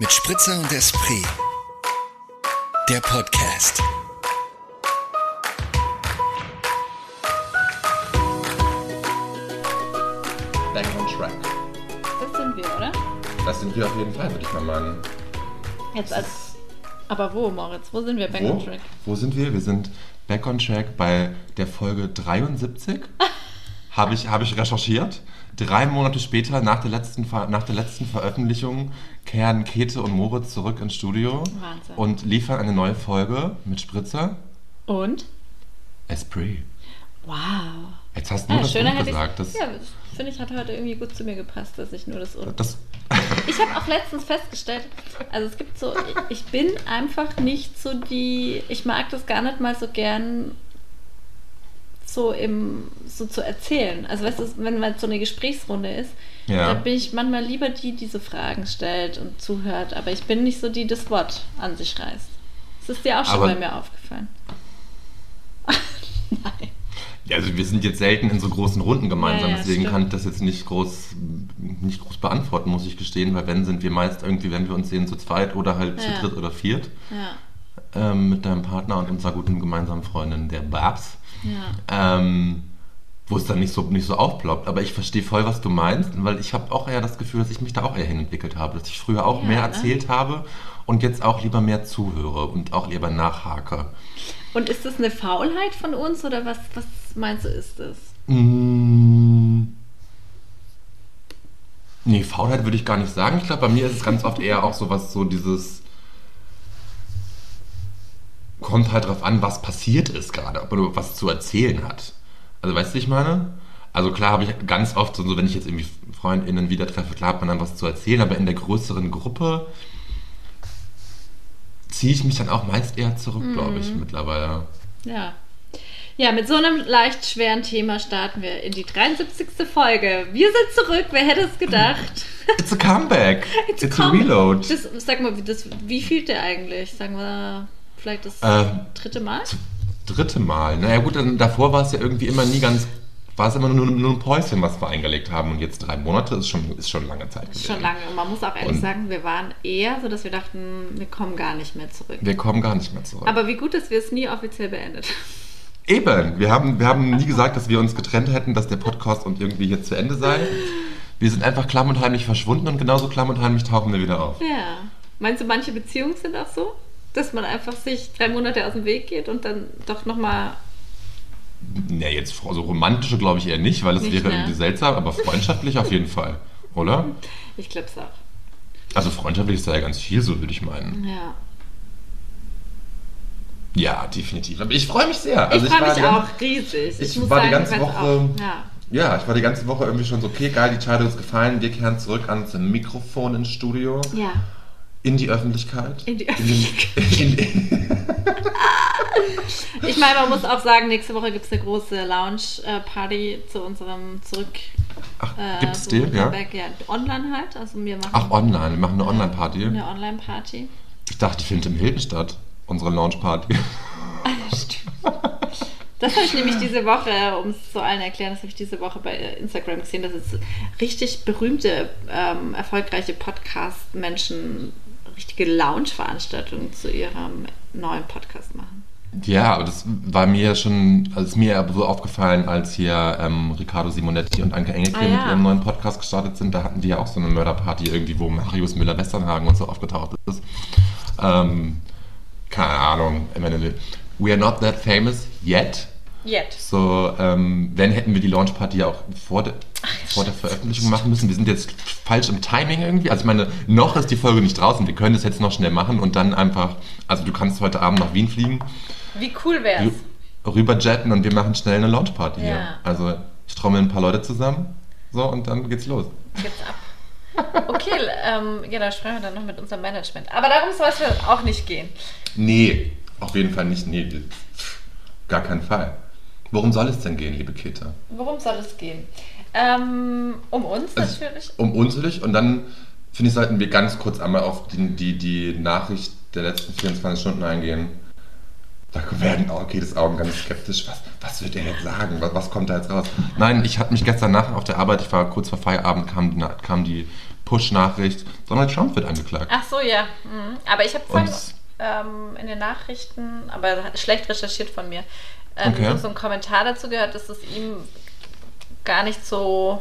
Mit Spritzer und Esprit. Der Podcast. Back on track. Das sind wir, oder? Das sind wir auf jeden Fall, würde ich mal meinen. Jetzt als. Aber wo, Moritz? Wo sind wir? Back Wo? on track. Wo sind wir? Wir sind back on track bei der Folge 73. Habe ich, habe ich recherchiert. Drei Monate später, nach der, letzten, nach der letzten Veröffentlichung, kehren Käthe und Moritz zurück ins Studio Wahnsinn. und liefern eine neue Folge mit Spritzer. Und? Esprit. Wow. Jetzt hast du nur Ah, das schöner hätte gesagt. ich. Das, Ja, finde ich, hat heute irgendwie gut zu mir gepasst, dass ich nur das Und. das, Ich habe auch letztens festgestellt, also es gibt so, ich bin einfach nicht so die, ich mag das gar nicht mal so gern so im, so zu erzählen. Also weißt du, wenn man so eine Gesprächsrunde ist, Ja. da bin ich manchmal lieber die, die so Fragen stellt und zuhört, aber ich bin nicht so die, die das Wort an sich reißt. Das ist dir auch schon Aber- bei mir aufgefallen. Nein. Ja, also wir sind jetzt selten in so großen Runden gemeinsam, Ja, ja, deswegen stimmt. kann ich das jetzt nicht groß, nicht groß beantworten, muss ich gestehen, weil wenn sind wir meist irgendwie, wenn wir uns sehen, zu zweit oder halt zu dritt oder viert ähm, mit deinem Partner und unserer guten gemeinsamen Freundin, der Babs, ja. ähm, wo es dann nicht so, nicht so aufploppt. Aber ich verstehe voll, was du meinst, weil ich habe auch eher das Gefühl, dass ich mich da auch eher hinentwickelt habe, dass ich früher auch Ja, mehr ne? erzählt habe und jetzt auch lieber mehr zuhöre und auch lieber nachhake. Und ist das eine Faulheit von uns oder was, was meinst du, ist das? Mm. Nee, Faulheit würde ich gar nicht sagen. Ich glaube, bei mir ist es ganz oft eher auch so was, so dieses. Kommt halt drauf an, was passiert ist gerade, ob man was zu erzählen hat. Also, weißt du, ich meine? Also, klar habe ich ganz oft, so, wenn ich jetzt irgendwie FreundInnen wieder treffe, klar hat man dann was zu erzählen, aber in der größeren Gruppe ziehe ich mich dann auch meist eher zurück, glaube ich, mittlerweile. Ja. Ja, mit so einem leicht schweren Thema starten wir in die 73. Folge. Wir sind zurück, wer hätte es gedacht? It's a comeback! It's, a, Komm, reload! Das, sag mal, wie, das, wie fühlt der eigentlich? Sagen wir vielleicht das Ähm, dritte Mal? dritte Mal. Naja gut, dann, davor war es ja irgendwie immer nie ganz, war es immer nur, nur ein Päuschen, was wir eingelegt haben. Und jetzt drei Monate ist schon, ist schon lange Zeit gewesen. Schon lange. Und man muss auch ehrlich Und- sagen, wir waren eher so, dass wir dachten, wir kommen gar nicht mehr zurück. Wir kommen gar nicht mehr zurück. Aber wie gut, dass wir es nie offiziell beendet haben. Eben, wir haben, wir haben nie gesagt, dass wir uns getrennt hätten, dass der Podcast und irgendwie hier zu Ende sei. Wir sind einfach klamm und heimlich verschwunden und genauso klamm und heimlich tauchen wir wieder auf. Ja. Meinst du, manche Beziehungen sind auch so? Dass man einfach sich drei Monate aus dem Weg geht und dann doch nochmal. Ne, jetzt so romantische glaube ich eher nicht, weil es wäre ne? irgendwie seltsam, aber freundschaftlich auf jeden Fall, oder? Ich glaube es auch. Also freundschaftlich ist da ja ganz viel so, würde ich meinen. Ja. Ja, definitiv. Aber ich freue mich sehr. Also ich freue mich die ganze- auch riesig. ich muss war die sagen, ganze ich weiß Woche- Auch, ja. Ja, ich war die ganze Woche irgendwie schon so, okay, geil, die Entscheidung ist gefallen. Wir kehren zurück ans Mikrofon ins Studio, ja. In die Öffentlichkeit. In die den- in den- Ich meine, man muss auch sagen, nächste Woche gibt es eine große Lounge-Party zu unserem Zurück. Ach, Äh, gibt es so die? Ja? Ja. Online halt. Also wir machen Ach, online. Wir machen eine Online-Party. eine Online-Party. Ich dachte, die findet im Hilton statt. Unsere Launch-Party. Das habe ich nämlich diese Woche, um es zu allen erklären, das habe ich diese Woche bei Instagram gesehen, dass es richtig berühmte, ähm, erfolgreiche Podcast-Menschen richtige Lounge-Veranstaltungen zu ihrem neuen Podcast machen. Ja, aber das war mir schon, also ist mir aber so aufgefallen, als hier ähm, Riccardo Simonetti und Anke Engelke Ah, ja. mit ihrem neuen Podcast gestartet sind. Da hatten die ja auch so eine Mörderparty irgendwie, wo Marius Müller-Westernhagen und so aufgetaucht ist. Ähm, keine Ahnung. Ich meine, we are not that famous yet. Jetzt. So, ähm, wenn hätten wir die Launchparty ja auch vor, vor der Veröffentlichung machen müssen. Wir sind jetzt falsch im Timing irgendwie. Also ich meine, noch ist die Folge nicht draußen. Wir können das jetzt noch schnell machen und dann einfach, also du kannst heute Abend nach Wien fliegen, Wie cool rü- rüberjetten und wir machen schnell eine Launchparty hier. Ja. Also ich trommel ein paar Leute zusammen, so und dann geht's los. Geht's ab. Okay, ähm, ja, da sprechen wir dann noch mit unserem Management. Aber darum soll es ja auch nicht gehen. Nee, auf jeden Fall nicht. Nee, gar keinen Fall. Worum soll es denn gehen, liebe Keta? Worum soll es gehen? Ähm, um uns Also, natürlich. Um uns natürlich. Und dann, finde ich, sollten wir ganz kurz einmal auf die, die, die Nachricht der letzten 24 Stunden eingehen. Da werden auch Ketes Augen ganz skeptisch. Was, was wird er jetzt sagen? Was, was kommt da jetzt raus? Nein, ich hatte mich gestern Nacht auf der Arbeit, ich war kurz vor Feierabend, kam, die- kam die Push-Nachricht. Donald Trump wird angeklagt. Ach so, ja. Mhm. Aber ich habe vorhin ähm, in den Nachrichten, aber schlecht recherchiert von mir, ähm, Okay. so einen Kommentar dazu gehört, dass es ihm gar nicht so,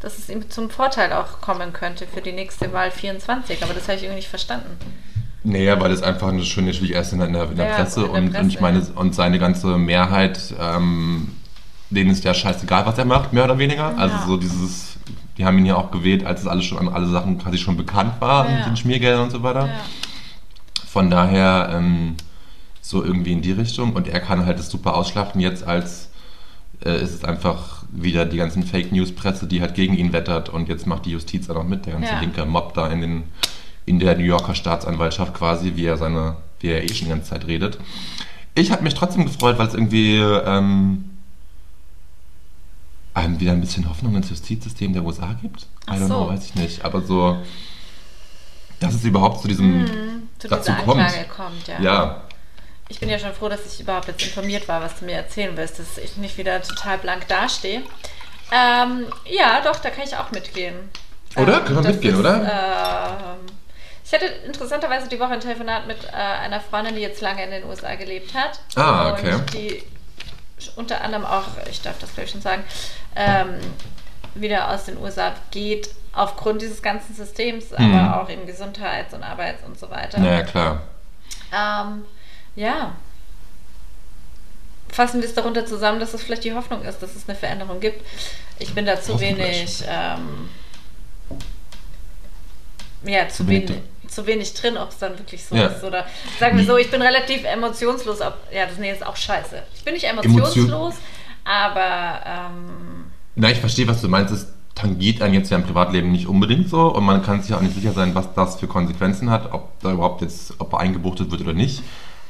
dass es ihm zum Vorteil auch kommen könnte für die nächste Wahl 24. Aber das habe ich irgendwie nicht verstanden. Naja, weil es einfach eine schöne erst in der, in der Ja, Presse in der und, und ich Presse, meine, und seine ganze Mehrheit, ähm, denen ist ja scheißegal, was er macht, mehr oder weniger. Also Ja. so dieses, die haben ihn ja auch gewählt, als es alles schon, alle Sachen quasi schon bekannt war, Ja. mit den Schmiergeldern und so weiter. Von daher ähm, so irgendwie in die Richtung. Und er kann halt das super ausschlachten. Jetzt als äh, ist es einfach wieder die ganzen Fake News Presse, die halt gegen ihn wettert. Und jetzt macht die Justiz auch noch mit, der ganze Ja. linke Mob da in, den, in der New Yorker Staatsanwaltschaft quasi, wie er seine, wie er eh schon die ganze Zeit redet. Ich habe mich trotzdem gefreut, weil es irgendwie ähm, einem wieder ein bisschen Hoffnung ins Justizsystem der USA gibt. Ach I don't so. know, weiß ich nicht. Aber so, dass es überhaupt zu diesem Mhm, zu dazu kommt. Kommt, ja. Ja, Ich bin ja schon froh, dass ich überhaupt jetzt informiert war, was du mir erzählen willst, dass ich nicht wieder total blank dastehe. Ähm, ja, doch, da kann ich auch mitgehen. Oder? Ähm, Können wir mitgehen, ist, oder? Ähm, ich hatte interessanterweise die Woche ein Telefonat mit äh, einer Freundin, die jetzt lange in den USA gelebt hat. Ah, okay. Und die unter anderem auch, ich darf das glaube ich schon sagen, ähm, wieder aus den USA geht, aufgrund dieses ganzen Systems, Mhm. aber auch eben Gesundheits- und Arbeits- und so weiter. naja, klar. Ähm, ja. Fassen wir es darunter zusammen, dass es vielleicht die Hoffnung ist, dass es eine Veränderung gibt. Ich bin da zu wenig, ähm, ja, zu, wenig zu wenig drin, ob es dann wirklich so Ja. ist. Oder sagen wir so, ich bin relativ emotionslos. Ob, ja, das nee, ist auch scheiße. Ich bin nicht Emotion- emotionslos, aber ähm, Na, ich verstehe, was du meinst. Es tangiert einen jetzt ja im Privatleben nicht unbedingt so und man kann sich auch nicht sicher sein, was das für Konsequenzen hat, ob da überhaupt jetzt, ob er eingebuchtet wird oder nicht.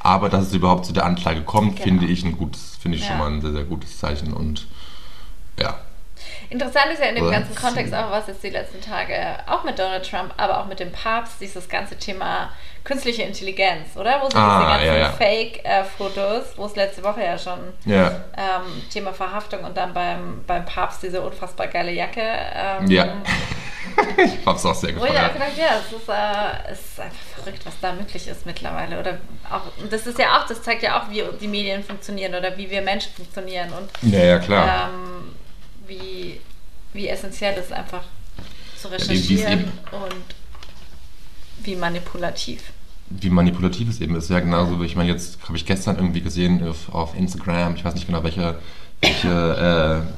Aber dass es überhaupt zu der Anklage kommt, Genau. finde ich ein gutes, finde ich Ja. schon mal ein sehr, sehr gutes Zeichen und ja. Interessant ist ja in dem ganzen Kontext auch, was jetzt die letzten Tage auch mit Donald Trump, aber auch mit dem Papst, dieses ganze Thema künstliche Intelligenz, oder? Wo sie Ah, diese ganzen ja, ja. Fake-Fotos, wo es letzte Woche ja schon Ja. ähm, Thema Verhaftung und dann beim, beim Papst diese unfassbar geile Jacke. Ähm, Ja. ich hab's auch sehr ich gefeiert. auch gedacht, ja, es ist, äh, es ist einfach verrückt, was da möglich ist mittlerweile. Oder auch, das ist ja auch, das zeigt ja auch, wie die Medien funktionieren oder wie wir Menschen funktionieren und Ja, ja, klar. ähm, wie, wie essentiell es ist, einfach zu recherchieren eben- und wie manipulativ. wie manipulativ es eben ist. Ja, genauso wie ich meine, jetzt habe ich gestern irgendwie gesehen auf, auf Instagram, ich weiß nicht genau, welche, welche äh,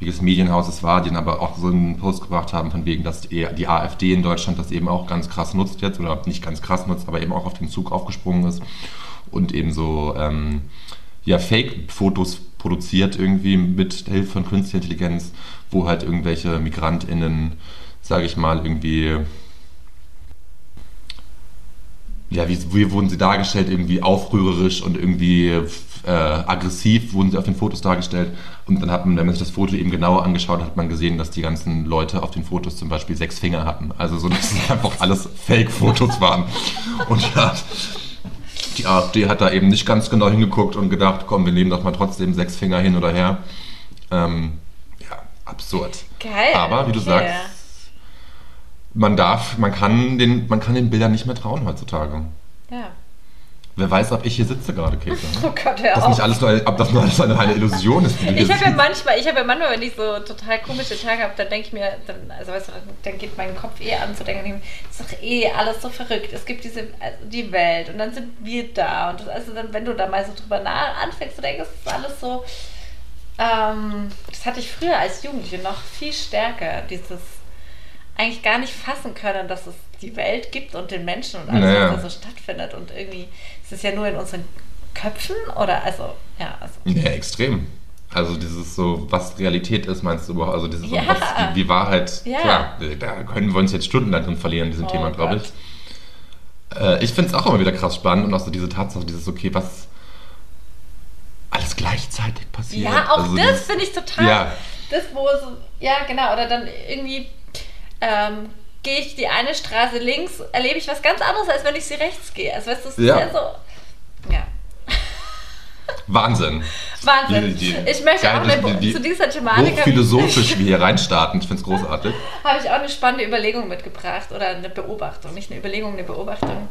welches Medienhaus es war, die dann aber auch so einen Post gebracht haben, von wegen, dass die, die AfD in Deutschland das eben auch ganz krass nutzt jetzt, oder nicht ganz krass nutzt, aber eben auch auf den Zug aufgesprungen ist und eben so ähm, ja, Fake-Fotos produziert irgendwie mit Hilfe von künstlicher Intelligenz, wo halt irgendwelche MigrantInnen, sage ich mal, irgendwie ja, wie, wie wurden sie dargestellt? Irgendwie aufrührerisch und irgendwie äh, aggressiv wurden sie auf den Fotos dargestellt. Und dann hat man, wenn man sich das Foto eben genauer angeschaut hat, hat man gesehen, dass die ganzen Leute auf den Fotos zum Beispiel sechs Finger hatten. Also so, dass es einfach alles Fake-Fotos waren. Und ja, die AfD hat da eben nicht ganz genau hingeguckt und gedacht, komm, wir nehmen doch mal trotzdem sechs Finger hin oder her. Ähm, ja, absurd. Geil. Aber wie du okay. sagst, man darf, man kann den, man kann den Bildern nicht mehr trauen heutzutage. Ja. Wer weiß, ob ich hier sitze gerade, Käthe. Oh Gott, hör Das auf. nicht alles nur, ob das nur alles eine, eine Illusion ist, Ich habe ja manchmal, ich habe ja manchmal, wenn ich so total komische Tage habe, dann denke ich mir, dann, also weißt du, dann geht mein Kopf eh an zu denken, es ist doch eh alles so verrückt. Es gibt diese, also die Welt und dann sind wir da und das, also dann, wenn du da mal so drüber nach anfängst zu denken, es ist alles so, ähm, das hatte ich früher als Jugendliche noch viel stärker, dieses eigentlich gar nicht fassen können, dass es die Welt gibt und den Menschen und alles, Naja. was da so stattfindet und irgendwie ist es ja nur in unseren Köpfen oder also, ja, also Ja, extrem. Also dieses so, was Realität ist, meinst du überhaupt? Also dieses, Ja. was die, die Wahrheit, Ja. klar, da können wir uns jetzt stundenlang drin verlieren, in diesem Oh Thema, glaube ich. Äh, ich finde es auch immer wieder krass spannend und auch so diese Tatsache, dieses, okay, was alles gleichzeitig passiert. Ja, auch Also das finde ich total. Ja. Das, wo so, ja, genau, oder dann irgendwie ähm, gehe ich die eine Straße links, erlebe ich was ganz anderes, als wenn ich sie rechts gehe. Also, weißt du, ist Ja. ja so. Ja. Wahnsinn. Wahnsinn. Die- die- ich möchte auch eine, wie- wie zu dieser Thematik habe Hochphilosophisch wir hier reinstarten. Ich finde es großartig. habe ich auch eine spannende Überlegung mitgebracht oder eine Beobachtung, nicht eine Überlegung, eine Beobachtung,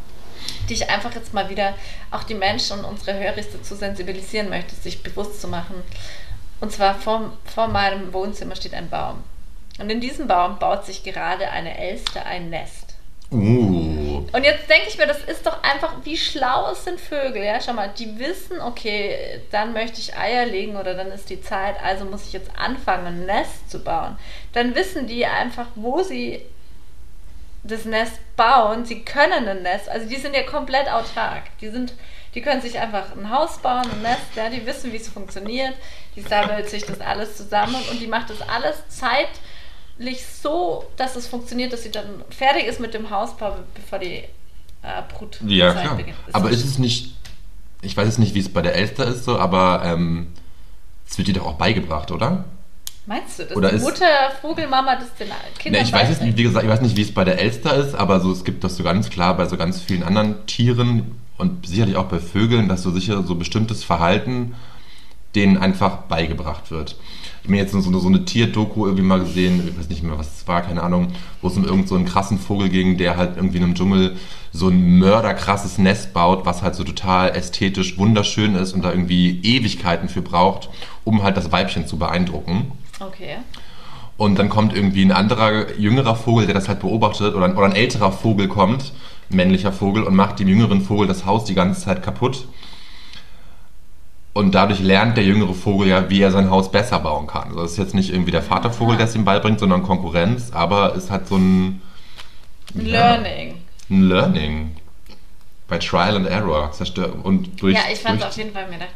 die ich einfach jetzt mal wieder auch die Menschen und unsere Hörer dazu sensibilisieren möchte, sich bewusst zu machen. Und zwar vor, vor meinem Wohnzimmer steht ein Baum. Und in diesem Baum baut sich gerade eine Elster ein Nest. Uh. Und jetzt denke ich mir, das ist doch einfach, wie schlau sind Vögel, ja? Schau mal, die wissen, okay, dann möchte ich Eier legen oder dann ist die Zeit, also muss ich jetzt anfangen, ein Nest zu bauen. Dann wissen die einfach, wo sie das Nest bauen. Sie können ein Nest, also die sind ja komplett autark. Die sind, die können sich einfach ein Haus bauen, ein Nest, ja, die wissen, wie es funktioniert. Die sammelt sich das alles zusammen und die macht das alles zeitlich so, dass es funktioniert, dass sie dann fertig ist mit dem Hausbau, bevor die äh, Brutzeit Ja, klar. beginnt. Das Aber ist es nicht, ich weiß jetzt nicht, wie es bei der Elster ist, so, aber ähm, es wird dir doch auch beigebracht, oder? Meinst du, dass Oder die ist- Mutter Vogelmama das den Kindern Ne, ich weiß jetzt wie gesagt, ich weiß nicht, wie es bei der Elster ist, aber so, es gibt das so ganz klar bei so ganz vielen anderen Tieren und sicherlich auch bei Vögeln, dass so sicher so bestimmtes Verhalten denen einfach beigebracht wird. Ich habe mir jetzt so, so eine Tierdoku irgendwie mal gesehen, ich weiß nicht mehr, was es war, keine Ahnung, wo es um irgend so einen krassen Vogel ging, der halt irgendwie in einem Dschungel so ein mörderkrasses Nest baut, was halt so total ästhetisch wunderschön ist und da irgendwie Ewigkeiten für braucht, um halt das Weibchen zu beeindrucken. Okay. Und dann kommt irgendwie ein anderer, jüngerer Vogel, der das halt beobachtet, oder ein, oder ein älterer Vogel kommt, männlicher Vogel, und macht dem jüngeren Vogel das Haus die ganze Zeit kaputt. Und dadurch lernt der jüngere Vogel ja, wie er sein Haus besser bauen kann. Also das ist jetzt nicht irgendwie der Vatervogel, der es ihm beibringt, sondern Konkurrenz, aber ist halt so ein, Ein Ja. Learning. ein Learning. Bei Trial and Error. Zerstör und durch, ja, ich fand es auf jeden Fall mir gedacht,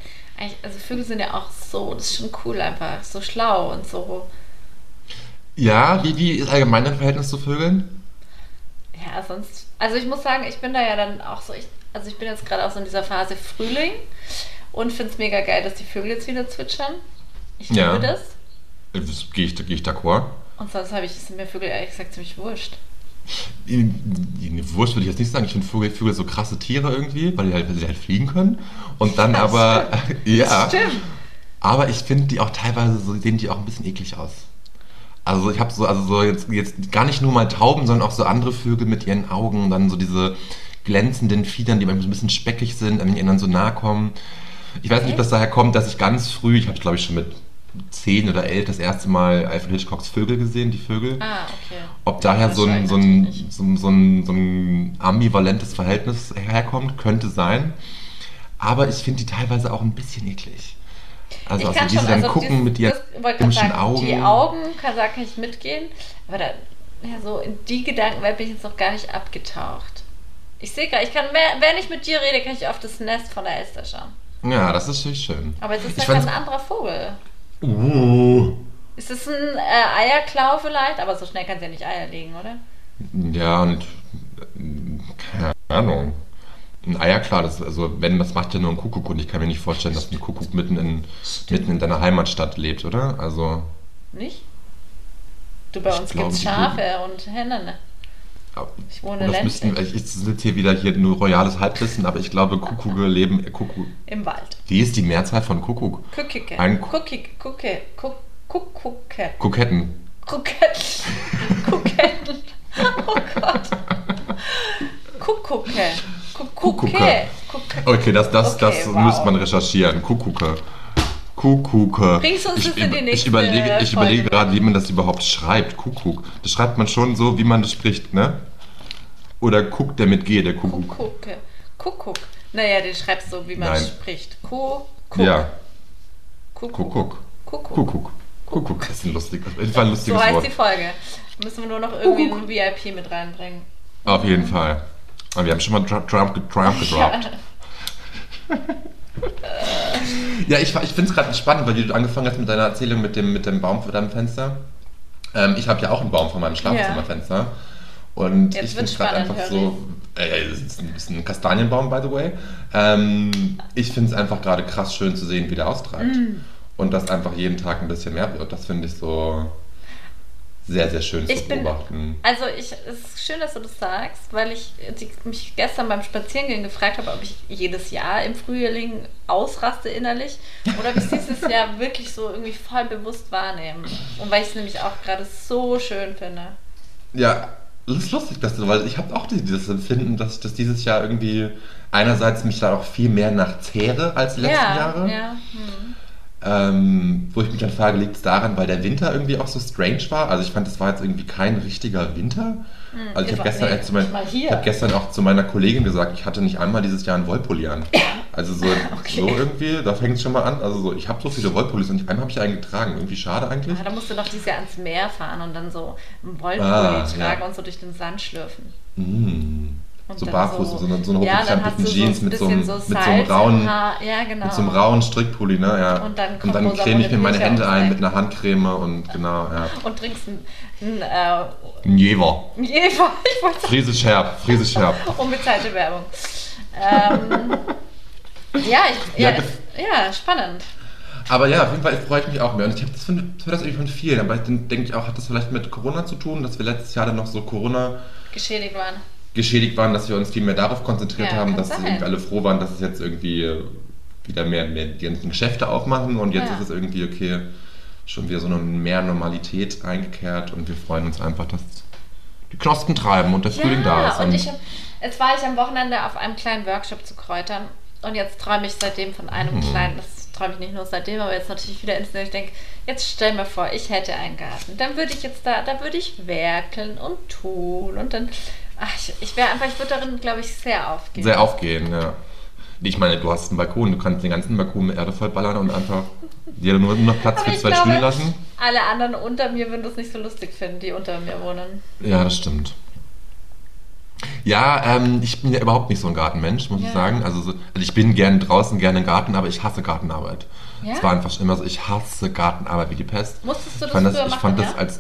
also Vögel sind ja auch so, das ist schon cool einfach, so schlau und so. Ja, wie, wie ist allgemein dein Verhältnis zu Vögeln? Ja, sonst. Also ich muss sagen, ich bin da ja dann auch so, ich, also ich bin jetzt gerade auch so in dieser Phase Frühling und finde es mega geil, dass die Vögel jetzt wieder zwitschern. Ich liebe Ja. das. Äh, das Gehe ich, gehe ich d'accord. Und sonst habe ich, sind mir Vögel ehrlich gesagt ziemlich wurscht. Wurscht würde ich jetzt nicht sagen. Ich finde Vögel, Vögel so krasse Tiere irgendwie, weil die halt, weil sie halt fliegen können. Und dann Das aber, ja. Stimmt. Aber ich finde die auch teilweise so, sehen die auch ein bisschen eklig aus. Also ich habe so, also so jetzt, jetzt gar nicht nur mal Tauben, sondern auch so andere Vögel mit ihren Augen, dann so diese glänzenden Fiedern, die manchmal so ein bisschen speckig sind, wenn die ihnen dann so nahe kommen. Ich weiß nicht, ob das daher kommt, dass ich ganz früh, ich habe glaube ich schon mit zehn oder elf das erste Mal Alfred Hitchcocks Vögel gesehen, die Vögel. Ah, okay. Ob daher so ein, so, ein, so, ein- so, ein, so ein ambivalentes Verhältnis herkommt, könnte sein. Aber ich finde die teilweise auch ein bisschen eklig. Also, also wie sie dann also gucken dieses- mit ihren komischen Augen. Die Augen kann, da kann ich mitgehen, aber da, ja, so in die Gedankenwelt bin ich jetzt noch gar nicht abgetaucht. Ich sehe gerade, ich kann, mehr, wenn ich mit dir rede, kann ich auf das Nest von der Elster schauen. Ja, das ist natürlich schön. Aber es ist ja kein fand's- anderer Vogel. Uh. Ist es ein äh, Eierklau vielleicht? Aber so schnell kann sie ja nicht Eier legen, oder? Ja, und keine Ahnung. Ein Eier, klar, das, also wenn, das macht ja nur ein Kuckuck und ich kann mir nicht vorstellen, dass ein Kuckuck mitten in, mitten in deiner Heimatstadt lebt, oder? Also, Nicht? Du, bei Ich uns gibt es Schafe und Hennen. Ich wohne das müssten, ich, ich sitze hier wieder hier nur royales Halbwissen, aber ich glaube, Kuckucke leben, äh, Kuckuck, Im Wald. wie ist die Mehrzahl von Kuckuck? Kuckike. Ein Ku- Kuckike. Kucke. Kuck- Kuckucke. Kuketten. Kuketten. Kuketten. Oh Gott. Kuckucke. Kuckucke. Okay, das, das, Okay, das wow. müsste man recherchieren. Kuckucke. Kuckucke. Bringst uns ich, das in die ich nächste überlege, ich Folge überlege gerade, wie man das überhaupt schreibt. Kuckuck. Das schreibt man schon so, wie man das spricht, ne? Oder guckt der mit G, der Kuckuck. Kuckucke. Kuckuck. Naja, den schreibst du, wie man Nein. spricht. Ku. Kuck. Ja, Kuckuck. Kuckuck. Kuckuck. Kuckuck. Kuckuck. Das ist ein lustiges, jeden Fall ein So lustiges heißt Wort. die Folge. Müssen wir nur noch irgendwie ein VIP mit reinbringen. Auf jeden Fall. Aber wir haben schon mal Trump, Trump, Trump gedroppt. Ja, ich, ich finde es gerade spannend, weil du angefangen hast mit deiner Erzählung mit dem, mit dem Baum vor deinem Fenster. Ähm, ich habe ja auch einen Baum vor meinem Schlafzimmerfenster. Und Jetzt ich finde es gerade einfach so. Äh, das ist ein, ist ein Kastanienbaum, by the way. Ähm, ich finde es einfach gerade krass schön zu sehen, wie der austreibt. Mm. Und dass einfach jeden Tag ein bisschen mehr wird. Das finde ich so. Sehr, sehr schön zu Ich bin, beobachten. also ich, es ist schön, dass du das sagst, weil ich die, mich gestern beim Spazierengehen gefragt habe, ob ich jedes Jahr im Frühling ausraste innerlich oder ob ich es dieses Jahr wirklich so irgendwie voll bewusst wahrnehme. Und weil ich es nämlich auch gerade so schön finde. Ja, das ist lustig, dass du, weil ich habe auch dieses Empfinden, dass ich das dieses Jahr irgendwie einerseits mich da auch viel mehr nach zehre als die letzten ja, Jahre. ja. Hm. Ähm, wo ich mich dann frage, liegt es daran, weil der Winter irgendwie auch so strange war? Also ich fand, das war jetzt irgendwie kein richtiger Winter. Also ich habe gestern, nee, zu mein, nicht ich hab gestern auch zu meiner Kollegin gesagt, ich hatte nicht einmal dieses Jahr einen Wollpulli an. Also so, Okay. so irgendwie, da fängt es schon mal an. Also so, ich habe so viele Wollpullis und einmal habe ich einen getragen. Irgendwie schade eigentlich. Ah, da musst du noch dieses Jahr ans Meer fahren und dann so einen Wollpulli Ah, tragen ja. und so durch den Sand schlürfen. Mm. Und So barfuß, so, eine, so eine ja, hochgekrempelten so Jeans ein mit so einem, bisschen mit so einem rauen. Ja, genau. mit so einem rauen Strickpulli, ne? Ja. Und dann und dann creme ich mir meine Hände ein Ei. mit einer Handcreme und genau, ja. Und trinkst ein, ein äh, Ein Jever. Jever, ich wollte Friesisch herb, friesisch herb. unbezahlte Werbung. Ähm, ja, ich, Ja, ja, ja, spannend. Aber ja, auf jeden Fall freue ich mich auch mehr. Und ich habe das, ich das irgendwie von vielen. Aber dann denke ich auch, hat das vielleicht mit Corona zu tun, dass wir letztes Jahr dann noch so Corona Geschädigt waren. Geschädigt waren, dass wir uns viel mehr darauf konzentriert Ja, haben, dass alle froh waren, dass es jetzt irgendwie wieder mehr, mehr die ganzen Geschäfte aufmachen und jetzt Ja. ist es irgendwie okay, schon wieder so eine mehr Normalität eingekehrt und wir freuen uns einfach, dass die Knospen treiben und der Frühling da ist. und ich hab, jetzt war ich am Wochenende auf einem kleinen Workshop zu Kräutern und jetzt träume ich seitdem von einem Hm. kleinen, das träume ich nicht nur seitdem, aber jetzt natürlich wieder ins Ich denke, jetzt stell mir vor, ich hätte einen Garten. Dann würde ich jetzt da, da würde ich werkeln und tun und dann, ach, ich, ich wäre einfach, ich würde darin, glaube ich, sehr aufgehen. sehr aufgehen, ja. Ich meine, du hast einen Balkon, du kannst den ganzen Balkon mit Erde vollballern und einfach dir nur noch Platz aber für ich zwei glaube, Stühle lassen. alle anderen unter mir würden das nicht so lustig finden, die unter mir wohnen. Ja, das stimmt. Ja, ähm, ich bin ja überhaupt nicht so ein Gartenmensch, muss Ja. ich sagen. Also, so, also ich bin gern draußen, gerne im Garten, aber ich hasse Gartenarbeit. Ja? Es war einfach immer so, ich hasse Gartenarbeit wie die Pest. Musstest du ich das fand das, ich machen, fand das ja? als,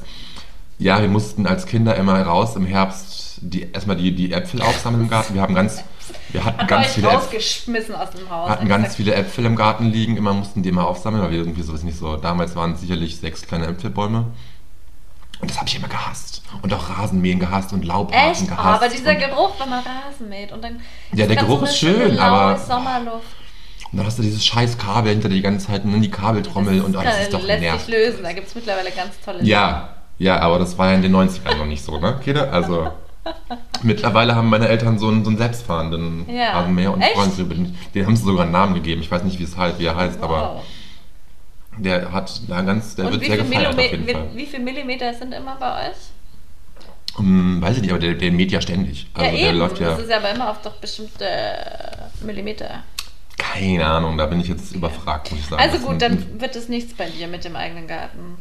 ja, wir mussten als Kinder immer raus im Herbst die, erstmal die, die Äpfel aufsammeln im Garten. Wir haben ganz, wir hatten Hat ganz viele Äpfel. rausgeschmissen aus dem Haus. hatten Und ganz viele Äpfel im Garten liegen, immer mussten die immer aufsammeln, weil wir irgendwie so, weiß nicht so, damals waren es sicherlich sechs kleine Äpfelbäume. Und das habe ich immer gehasst. Und auch Rasenmähen gehasst und Laubrasen Echt? Oh, gehasst. aber dieser und, Geruch, wenn man Rasen mäht und dann Ja, der Geruch so ist schön, aber- Sommerluft. und dann hast du dieses scheiß Kabel hinter dir die ganze Zeit, ne, die Kabeltrommel und oh, das ist doch lässt nervig. sich lösen. Da gibt es mittlerweile ganz tolle Ja, ja, aber das war ja in den 90ern noch nicht so, ne, Kede? Also, mittlerweile haben meine Eltern so einen, so einen selbstfahrenden Ja. Rasenmäher und Echt? freuen sich über den. Den haben sie sogar einen Namen gegeben. Ich weiß nicht, wie es halt, wie er heißt, aber Wow. der hat da ganz, der Und wird wie sehr gefeiert auf Millime- jeden Fall. wie, wie viel Millimeter sind immer bei euch? Hm, weiß ich nicht, aber der, der mäht ja ständig. Also ja, der eben. läuft ja. Das ist ja aber immer auf doch bestimmte Millimeter. Keine Ahnung, da bin ich jetzt überfragt, muss ich sagen. Also gut, dann wird es nichts bei dir mit dem eigenen Garten.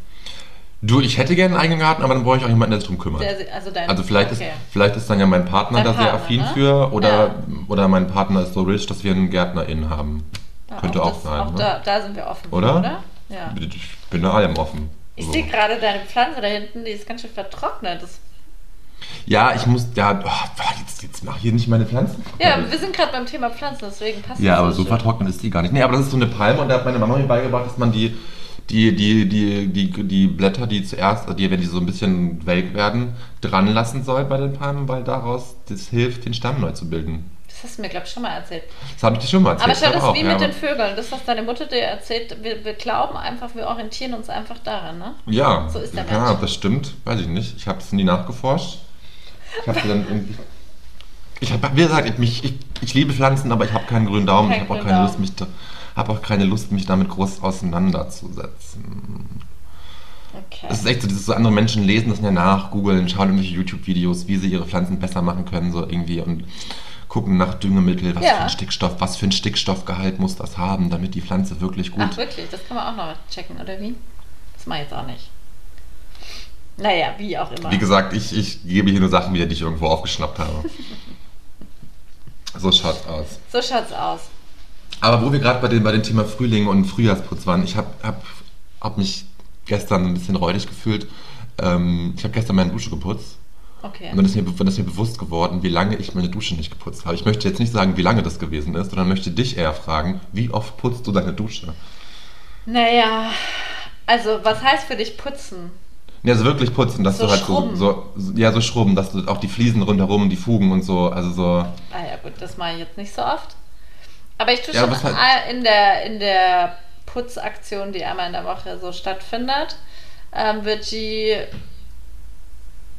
Du, ich hätte gerne einen eigenen Garten, aber dann brauche ich auch jemanden, der sich drum kümmert. Der, also dein, Also vielleicht, okay. ist, vielleicht ist dann ja mein Partner Dein da sehr Partner, affin ne? für oder, Ja. oder mein Partner ist so rich, dass wir einen Gärtnerin haben. Ja, Könnte auch das, sein, Auch ne? da, da sind wir offen. Oder? oder? Ja. Ich bin da allem offen. Ich So. sehe gerade deine Pflanze da hinten, die ist ganz schön vertrocknet. Das, Ja, ich muss, ja, oh, jetzt, jetzt mach hier nicht meine Pflanzen. ja, wir sind gerade beim Thema Pflanzen, deswegen passt Ja, das aber so schön. vertrocknet ist die gar nicht. Nee, aber das ist so eine Palme und da hat meine Mama mir beigebracht, dass man die, die, die, die, die, die Blätter, die zuerst, die, wenn die so ein bisschen welk werden, dran lassen soll bei den Palmen, weil daraus das hilft, den Stamm neu zu bilden. Das hast du mir, glaube ich, schon mal erzählt. Das habe ich dir schon mal erzählt. Aber schau, das ist wie auch, mit ja, den Vögeln. Das, was deine Mutter dir erzählt, wir, wir glauben einfach, wir orientieren uns einfach daran, ne? Ja, So ist der ja, Mensch. ob das stimmt, weiß ich nicht. Ich habe es nie nachgeforscht. Ich habe dann irgendwie. Ich habe, wie gesagt, ich, mich, ich, ich liebe Pflanzen, aber ich habe keinen grünen Daumen. Kein ich habe auch keine. Lust, mich da, habe auch keine Lust, mich damit groß auseinanderzusetzen. Okay. Es ist echt so, dieses so andere Menschen lesen das ja nach, googeln, schauen irgendwelche YouTube-Videos, wie sie ihre Pflanzen besser machen können, so irgendwie und gucken nach Düngemittel, was Ja. für ein Stickstoff, was für ein Stickstoffgehalt muss das haben, damit die Pflanze wirklich gut. Ach, wirklich? Das kann man auch noch checken, oder wie? Das mache ich jetzt auch nicht. Naja, wie auch immer. Wie gesagt, ich, ich gebe hier nur Sachen wieder, die ich irgendwo aufgeschnappt habe. so schaut's aus. So schaut's aus. Aber wo wir gerade bei dem, bei dem Thema Frühling und Frühjahrsputz waren, ich habe hab, hab mich gestern ein bisschen räudig gefühlt. Ähm, ich habe gestern meine Dusche geputzt. Okay. Und dann ist, mir, dann ist mir bewusst geworden, wie lange ich meine Dusche nicht geputzt habe. Ich möchte jetzt nicht sagen, wie lange das gewesen ist, sondern möchte dich eher fragen, wie oft putzt du deine Dusche? Naja, also was heißt für dich putzen? Ja, so wirklich putzen, dass So du halt so, schrubben. so, so, ja, so schrubben, dass du auch die Fliesen rundherum, die Fugen und so, also so. Ah ja, gut, das mache ich jetzt nicht so oft. Aber ich tue Ja, schon halt- in der, in der Putzaktion, die einmal in der Woche so stattfindet, ähm, wird die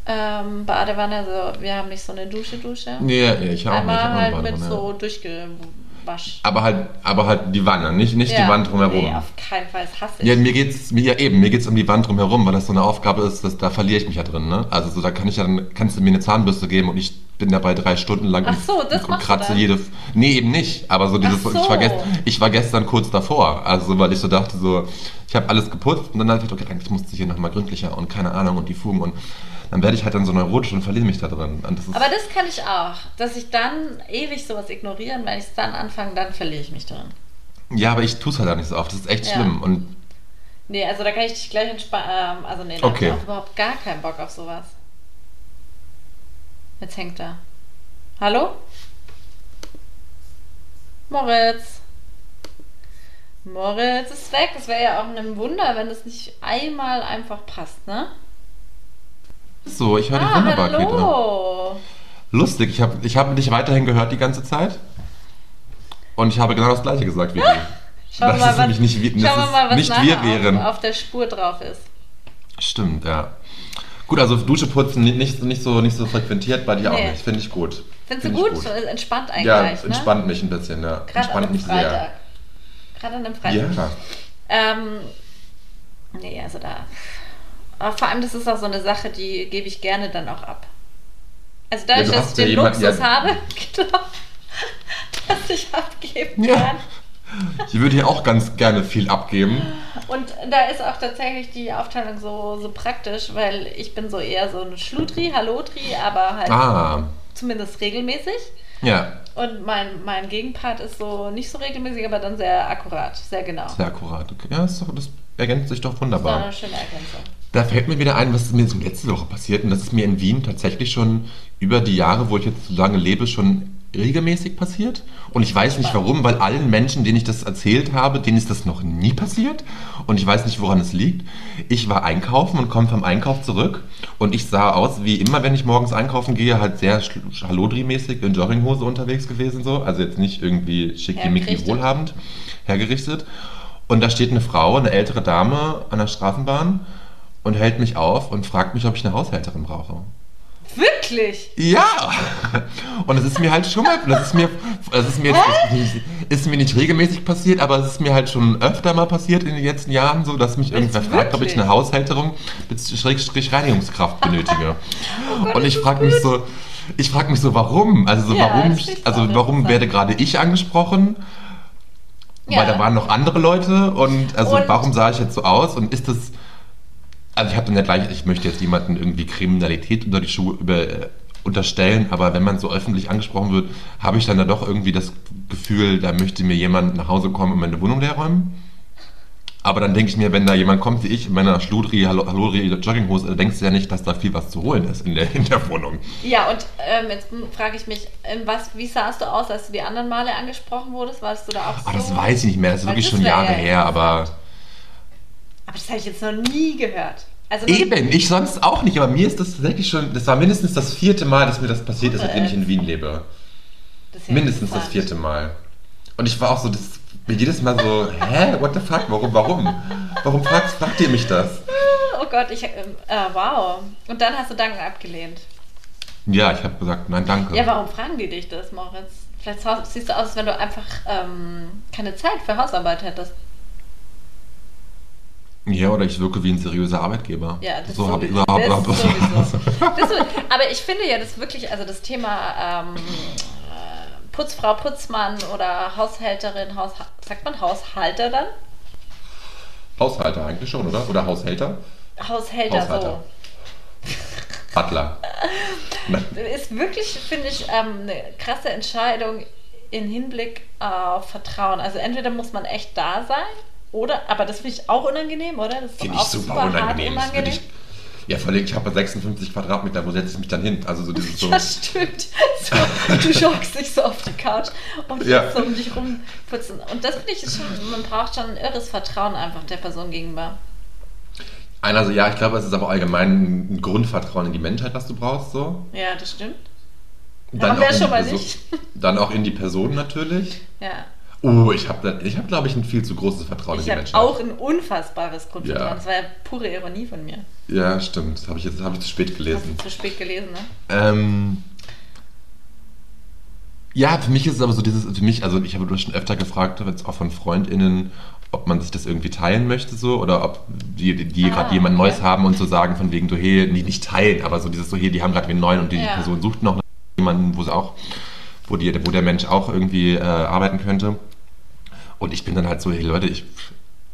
ähm, Badewanne, also wir haben nicht so eine Dusche-Dusche. Nee, ja, ich habe auch nicht. Einmal auch halt eine mit so ja. durchgewasch. Aber halt, aber halt die Wanne, nicht, nicht die Wand drumherum. Nee, auf keinen Fall, das hasse ich. Ja, mir geht's, mir, ja eben, mir geht's um die Wand drumherum, weil das so eine Aufgabe ist, dass, da verliere ich mich ja drin, ne? Also so, da kann ich ja dann, kannst du mir eine Zahnbürste geben und ich bin dabei drei Stunden lang Ach so, das und, und kratze jede. Nee, eben nicht. Aber so dieses, so. ich, war gest, ich war gestern kurz davor. Also weil ich so dachte, so, ich habe alles geputzt und dann dachte ich, okay, eigentlich musste ich hier nochmal gründlicher und keine Ahnung und die Fugen und dann werde ich halt dann so neurotisch und verliere mich da drin. Und das Aber das kann ich auch, dass ich dann ewig sowas ignorieren, wenn ich es dann anfange, dann verliere ich mich drin. ja, aber ich tue es halt auch nicht so oft. Das ist echt Ja. schlimm. Und Nee, also da kann ich dich gleich entspannen. Ähm, also nee, da Okay. habe ich überhaupt gar keinen Bock auf sowas. Jetzt hängt er. Hallo? Moritz. Moritz ist weg. Es wäre ja auch ein Wunder, wenn es nicht einmal einfach passt, ne? so, ich höre dich Ah, wunderbar, hallo. Lustig, ich habe ich hab dich weiterhin gehört die ganze Zeit. Und ich habe genau das gleiche gesagt wie du. Schauen Das wir mal, nämlich nicht wir- schauen das wir mal, was nicht wir wären. Auf, auf der Spur drauf ist. Stimmt, ja. Gut, also Dusche putzen nicht, nicht, so, nicht so frequentiert bei dir auch Nee. nicht. Finde ich gut. Findest du Find gut? ich Entspannt eigentlich, Ja, ne? entspannt mich ein bisschen, ja. Gerade an entspannt mich Freitag. Gerade an einem Freitag. Ja. Ähm, nee, also da. Aber vor allem, das ist auch so eine Sache, die gebe ich gerne dann auch ab. Also dadurch, Ja, du dass ich den jemanden- Luxus ja. habe, genau, dass ich abgeben kann. Ich würde hier auch ganz gerne viel abgeben. Und da ist auch tatsächlich die Aufteilung so, so praktisch, weil ich bin so eher so ein Schludri, Hallotri, aber halt Ah, zumindest regelmäßig. ja, Und mein, mein Gegenpart ist so nicht so regelmäßig, aber dann sehr akkurat, sehr genau. sehr akkurat. Okay. Ja, das, doch, das ergänzt sich doch Das ist wunderbar. eine schöne Ergänzung. Da fällt mir wieder ein, was mir so letzte Woche passiert. Und das ist mir in Wien tatsächlich schon über die Jahre, wo ich jetzt so lange lebe, schon regelmäßig passiert. Und ich weiß nicht warum, weil allen Menschen, denen ich das erzählt habe, denen ist das noch nie passiert. Und ich weiß nicht, woran es liegt. Ich war einkaufen und komme vom Einkauf zurück. Und ich sah aus, wie immer, wenn ich morgens einkaufen gehe, halt sehr Hallodri-mäßig in Jogginghose unterwegs gewesen. so. Also jetzt nicht irgendwie schickimicki wohlhabend hergerichtet. Und da steht eine Frau, eine ältere Dame an der Straßenbahn und hält mich auf und fragt mich, ob ich eine Haushälterin brauche. Wirklich? Ja! Und es ist mir halt schon mal, das ist mir, das ist mir jetzt nicht, ist mir nicht regelmäßig passiert, aber es ist mir halt schon öfter mal passiert in den letzten Jahren so, dass mich irgendwer fragt, ob ich wirklich? eine Haushälterin bzw. Schrägstrich Reinigungskraft benötige. Oh Gott, und ich ist frage mich so, ich frage mich so, warum? Also so, Ja, warum, ist also warum werde gerade ich angesprochen? Ja. Weil da waren noch andere Leute und also Und- warum sah ich jetzt so aus und ist das also ich habe dann ja gleich, ich möchte jetzt jemanden irgendwie Kriminalität unter die Schuhe über, äh, unterstellen, aber wenn man so öffentlich angesprochen wird, habe ich dann da doch irgendwie das Gefühl, da möchte mir jemand nach Hause kommen und meine Wohnung leer räumen. Aber dann denke ich mir, wenn da jemand kommt wie ich in meiner Schludri, Hallo- Hallodri Jogginghose, dann denkst du ja nicht, dass da viel was zu holen ist in der, in der Wohnung. Ja, und ähm, jetzt frage ich mich, in was, wie sahst du aus, als du die anderen Male angesprochen wurdest? Warst du da auch so? Ah, das weiß ich nicht mehr, das ist Weil wirklich schon Jahre ja her, aber Aber das habe ich jetzt noch nie gehört. Also eben, ich sonst auch nicht, aber mir ist das tatsächlich schon, das war mindestens das vierte Mal, dass mir das passiert ist, seitdem ich in Wien lebe. das ja Mindestens das vierte Mal. Und ich war auch so, das, jedes Mal so, hä, what the fuck, warum, warum? Warum fragt, fragt ihr mich das? Oh Gott, ich, ähm, äh, wow. Und dann hast du Danken abgelehnt. Ja, ich habe gesagt, nein, danke. Ja, warum fragen die dich das, Moritz? Vielleicht siehst du aus, als wenn du einfach ähm, keine Zeit für Hausarbeit hättest. Ja, oder ich wirke wie ein seriöser Arbeitgeber. Ja, das so habe ich überhaupt. Das sowieso. Das so- aber ich finde ja, das wirklich, also das Thema ähm, äh, Putzfrau, Putzmann oder Haushälterin, Haus, sagt man Haushalter dann? Haushalter eigentlich schon, oder? Oder Haushälter? Haushälter, Haushalter. Butler. So. Ist wirklich, finde ich, ähm, eine krasse Entscheidung in Hinblick auf Vertrauen. Also entweder muss man echt da sein, oder, aber das finde ich auch unangenehm, oder? Finde ich super hart unangenehm. Ich, ja, vor allem, ich habe 56 Quadratmeter, wo setze ich mich dann hin? Also so dieses so. Ja, stimmt. So, du schockst dich so auf die Couch und Ja. so um dich rumputzen. Und das finde ich schon, man braucht schon ein irres Vertrauen einfach der Person gegenüber. Einer, ja, ich glaube, es ist aber allgemein ein Grundvertrauen in die Menschheit, was du brauchst, so. Ja, das stimmt. Dann Haben wir schon mal Person- nicht. Dann auch in die Person natürlich. Ja. Oh, ich habe, ich hab, glaube ich, ein viel zu großes Vertrauen in Ich die habe Menschheit. auch ein unfassbares Grundvertrauen. Ja. Das war ja pure Ironie von mir. Ja, stimmt. Das habe ich jetzt hab ich zu spät Hast gelesen. du zu spät gelesen, ne? Ähm, ja, für mich ist es aber so dieses, für mich, also ich habe schon öfter gefragt, jetzt auch von FreundInnen, ob man sich das irgendwie teilen möchte so oder ob die, die Ah, gerade jemand okay. Neues haben und so sagen von wegen so, hey, nee, nicht teilen, aber so dieses so, hey, die haben gerade wen neuen und die, Ja. Person sucht noch jemanden, wo sie auch, wo, die, wo der Mensch auch irgendwie äh, arbeiten könnte. Und ich bin dann halt so, hey Leute, ich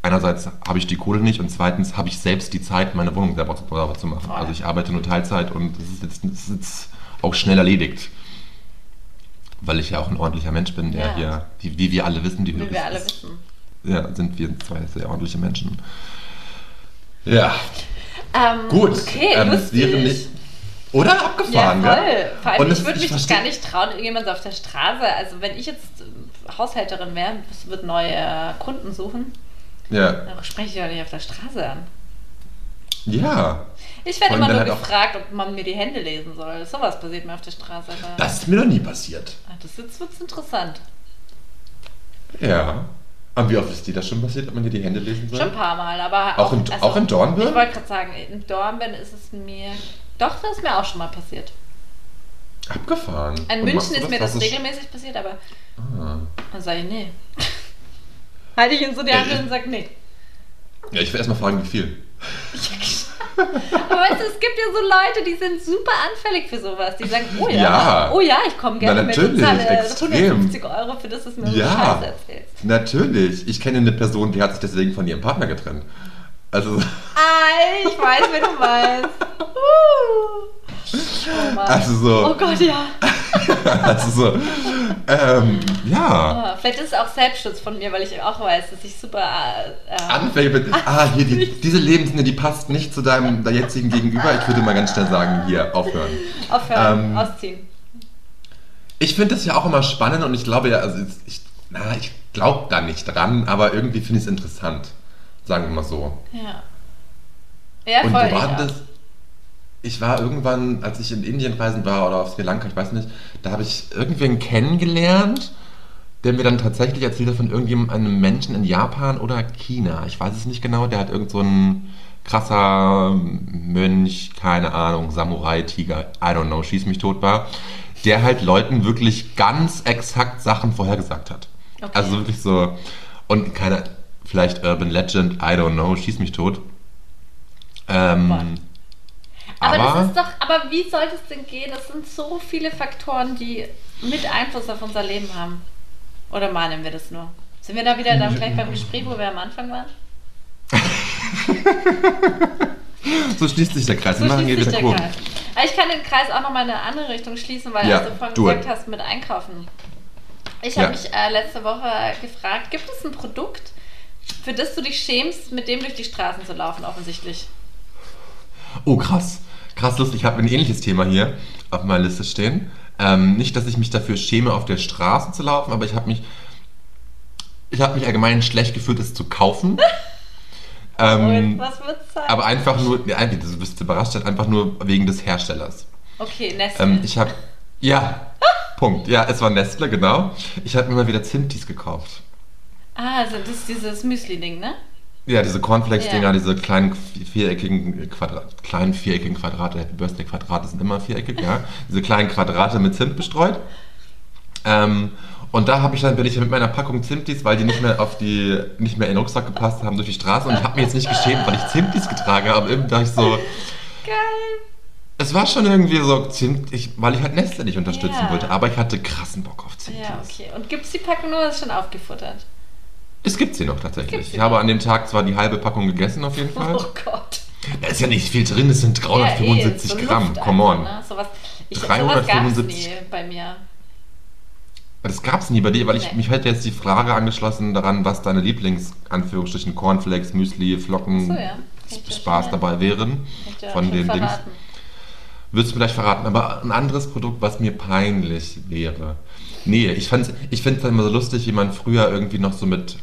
einerseits habe ich die Kohle nicht und zweitens habe ich selbst die Zeit, meine Wohnung selber zu, selber zu machen. Voll. Also ich arbeite nur Teilzeit und das ist jetzt, das ist jetzt auch schnell erledigt. Weil ich ja auch ein ordentlicher Mensch bin, der Ja. hier, wie, wie wir alle wissen, die Wie wir alle ist- wissen. Ja, sind wir zwei sehr ordentliche Menschen. Ja, Ähm, gut. Okay, ähm, es wäre nicht. Oder ja, abgefahren, voll. gell? Vor allem, Und ich würde mich das versteh- gar nicht trauen, irgendjemand auf der Straße. Also, wenn ich jetzt äh, Haushälterin wäre, wird neue Kunden suchen, Ja. dann spreche ich ja nicht auf der Straße an. ja, Ich werde immer nur halt auch- gefragt, ob man mir die Hände lesen soll. Sowas passiert mir auf der Straße. Aber das ist mir noch nie passiert. Ah, das jetzt wird's interessant. Ja. Und wie oft ist dir das schon passiert, ob man dir die Hände lesen soll? Schon ein paar Mal, aber Auch in- auch in Dornbirn? Ich wollte gerade sagen, in Dornbirn ist es mir. Doch, das ist mir auch schon mal passiert. Abgefahren. In Und machst München du ist mir Hast das du- regelmäßig passiert, aber Ah. dann sage ich nee. Halte ich ihn so die Hand und sage nee. Ja, ich will erstmal fragen, wie viel. Aber weißt du, es gibt ja so Leute, die sind super anfällig für sowas. Die sagen, oh ja, Ja. oh ja, ich komme gerne Na, mit natürlich, und zahle extrem. 150 Euro für das, was du mir so Ja. Scheiße erzählst. Natürlich. Ich kenne eine Person, die hat sich deswegen von ihrem Partner getrennt. Also, Ei, ich weiß, wen du meinst. Uh. Oh also so. Oh Gott, ja. Also so. Ähm, ja. Ah, Vielleicht ist es auch Selbstschutz von mir, weil ich auch weiß, dass ich super. Äh, Anfänge mit, ah, hier, die, diese Lebenslinie, die passt nicht zu deinem jetzigen Gegenüber. Ich würde mal ganz schnell sagen, hier, aufhören. aufhören, ähm, ausziehen. Ich finde das ja auch immer spannend und ich glaube ja, also ich, na, ich glaube da nicht dran, aber irgendwie finde ich es interessant. Sagen wir mal so. Ja. Ja, und voll. wo das? Ich war irgendwann, als ich in Indien reisen war oder auf Sri Lanka, ich weiß nicht, da habe ich irgendwen kennengelernt, der mir dann tatsächlich erzählt hat von irgendjemandem, einem Menschen in Japan oder China. Ich weiß es nicht genau, der hat irgend so ein krasser Mönch, keine Ahnung, Samurai, Tiger, I don't know, schieß mich tot war, der halt Leuten wirklich ganz exakt Sachen vorhergesagt hat. Okay. Also wirklich so, und keine, vielleicht Urban Legend, I don't know, schieß mich tot. Ähm, Aber, aber, das ist doch, aber wie sollte es denn gehen? Das sind so viele Faktoren, die mit Einfluss auf unser Leben haben. Oder meinen wir das nur? Sind wir da wieder dann gleich beim Gespräch, wo wir am Anfang waren? so schließt sich der Kreis. So Wir machen hier schließt sich wieder der Kurven. Kreis. Aber ich kann den Kreis auch nochmal in eine andere Richtung schließen, weil Ja, du vorhin do gesagt hast mit Einkaufen. Ich Ja. habe mich äh, letzte Woche gefragt, gibt es ein Produkt, für das du dich schämst, mit dem durch die Straßen zu laufen, offensichtlich? Oh, krass. Krass lustig. Ich habe ein ähnliches Thema hier auf meiner Liste stehen. Ähm, nicht, dass ich mich dafür schäme, auf der Straße zu laufen, aber ich habe mich, ich habe mich allgemein schlecht gefühlt, es zu kaufen. ähm, was wird's sein? aber einfach nur, ja, du bist überrascht, einfach nur wegen des Herstellers. okay, Nestle. Ähm, ich habe, ja, Punkt. Ja, es war Nestle, genau. Ich habe mir mal wieder Zimtis gekauft. Ah, also das ist dieses Müsli-Ding, ne? Ja, diese Cornflakes-Dinger, Ja. diese kleinen viereckigen Quadrat, kleinen viereckigen Quadrate, Happy Birthday Quadrate sind immer viereckig, ja. Diese kleinen Quadrate mit Zimt bestreut. Ähm, und da habe ich dann bin ich mit meiner Packung Zimtis, weil die nicht mehr auf die nicht mehr in den Rucksack gepasst haben durch die Straße und ich habe mir jetzt nicht geschämt, weil ich Zimtis getragen habe, irgendwie dachte ich so, Geil. es war schon irgendwie so Zimt, ich, weil ich halt Nestle nicht unterstützen Ja. wollte, aber ich hatte krassen Bock auf Zimtis. Ja, okay. Und gibt es die Packung nur, ist schon aufgefuttert? Es gibt sie noch tatsächlich. Gibt's Ich habe an dem Tag zwar die halbe Packung gegessen auf jeden Fall. Oh Gott. Da ist ja nicht viel drin, es sind 375 Ja, eh, so Gramm. Luft Come on. einfach, Ne? Sowas, ich, 375. Sowas gab's nie bei mir. Das gab es nie bei dir, weil ich, Nee. mich hätte jetzt die Frage angeschlossen daran, was deine Lieblings-Anführungsstrichen Cornflakes, Müsli, Flocken, so, ja. Spaß schon, dabei wären. Von den Dings. verraten. Würdest du vielleicht verraten, aber ein anderes Produkt, was mir peinlich wäre. Nee, ich, fand's- ich finde es immer so lustig, wie man früher irgendwie noch so mit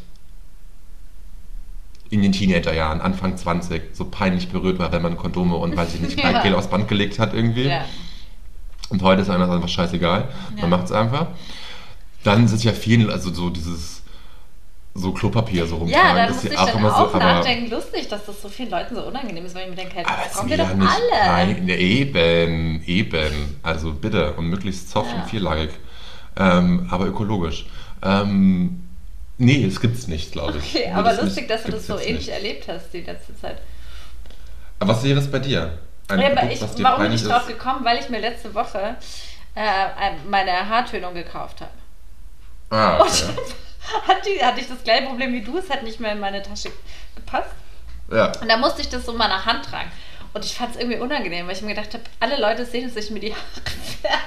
in den Teenagerjahren, Anfang 20, so peinlich berührt war, wenn man Kondome und weiß ich nicht, Ja. Gel aufs Band gelegt hat irgendwie. Ja. Und heute ist einem das einfach scheißegal. Ja. Man macht es einfach. Dann es ja vielen, also so dieses so Klopapier so Ja, rumtragen. da ist muss ich ja dann auch aber- nachdenken, lustig, dass das so vielen Leuten so unangenehm ist, weil ich mir denke, halt, das es brauchen wir ja doch nicht, alle. Nein, ne, eben, eben. Also bitte und möglichst soft Ja. und vierlagig. Ähm, aber ökologisch. Ähm, nee, es gibt's nicht, glaube ich. Okay, aber lustig, dass du das so ähnlich nicht. erlebt hast die letzte Zeit. Aber was wäre es bei dir? Ein Ja, Produkt, ich, was dir warum bin ich drauf ist? gekommen? Weil ich mir letzte Woche äh, ein- meine Haartönung gekauft habe. Ah, okay. Hat die, hatte ich das gleiche Problem wie du, es hat nicht mehr in meine Tasche gepasst. ja. Und da musste ich das so in meiner Hand tragen. Und ich fand es irgendwie unangenehm, weil ich mir gedacht habe, alle Leute sehen, dass ich mir die Haare färbe.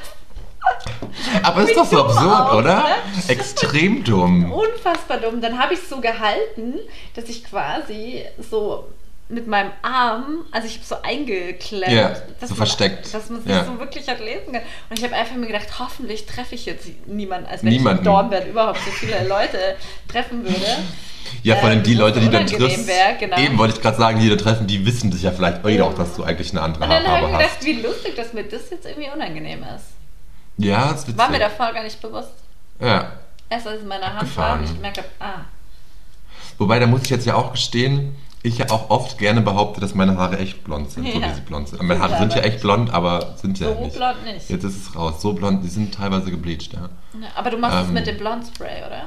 Aber ist doch so absurd, aus, oder? ne? Extrem dumm. Unfassbar dumm. Dann habe ich es so gehalten, dass ich quasi so mit meinem Arm, also ich habe so eingeklemmt, dass so man, versteckt. dass man es Ja. nicht so wirklich hat lesen können. Und ich habe einfach mir gedacht, hoffentlich treffe ich jetzt niemanden, als wenn Niemanden. ich in Dornbirn überhaupt so viele Leute treffen würde. Ja, vor allem Ähm, die Leute, die dann unangenehm triffst. wär, genau. Eben wollte ich gerade sagen, die da treffen, die wissen sich ja vielleicht Ja. auch, dass du eigentlich eine andere Und dann habe ich Haarfarbe mir gedacht, hast. wie lustig, dass mir das jetzt irgendwie unangenehm ist. Ja, das ist witzig. War mir davor gar nicht bewusst. Ja. Erst als es in meiner Hand war und ich gemerkt habe, ah, Wobei, da muss ich jetzt ja auch gestehen, ich ja auch oft gerne behaupte, dass meine Haare echt blond sind, so Ja. wie sie blond sind. Meine Haare sind ja echt blond, aber sind ja so nicht. blond nicht. Jetzt ist es raus. So blond, die sind teilweise gebleicht, ja. Ja, Aber du machst es Ähm. mit dem Blondspray, oder?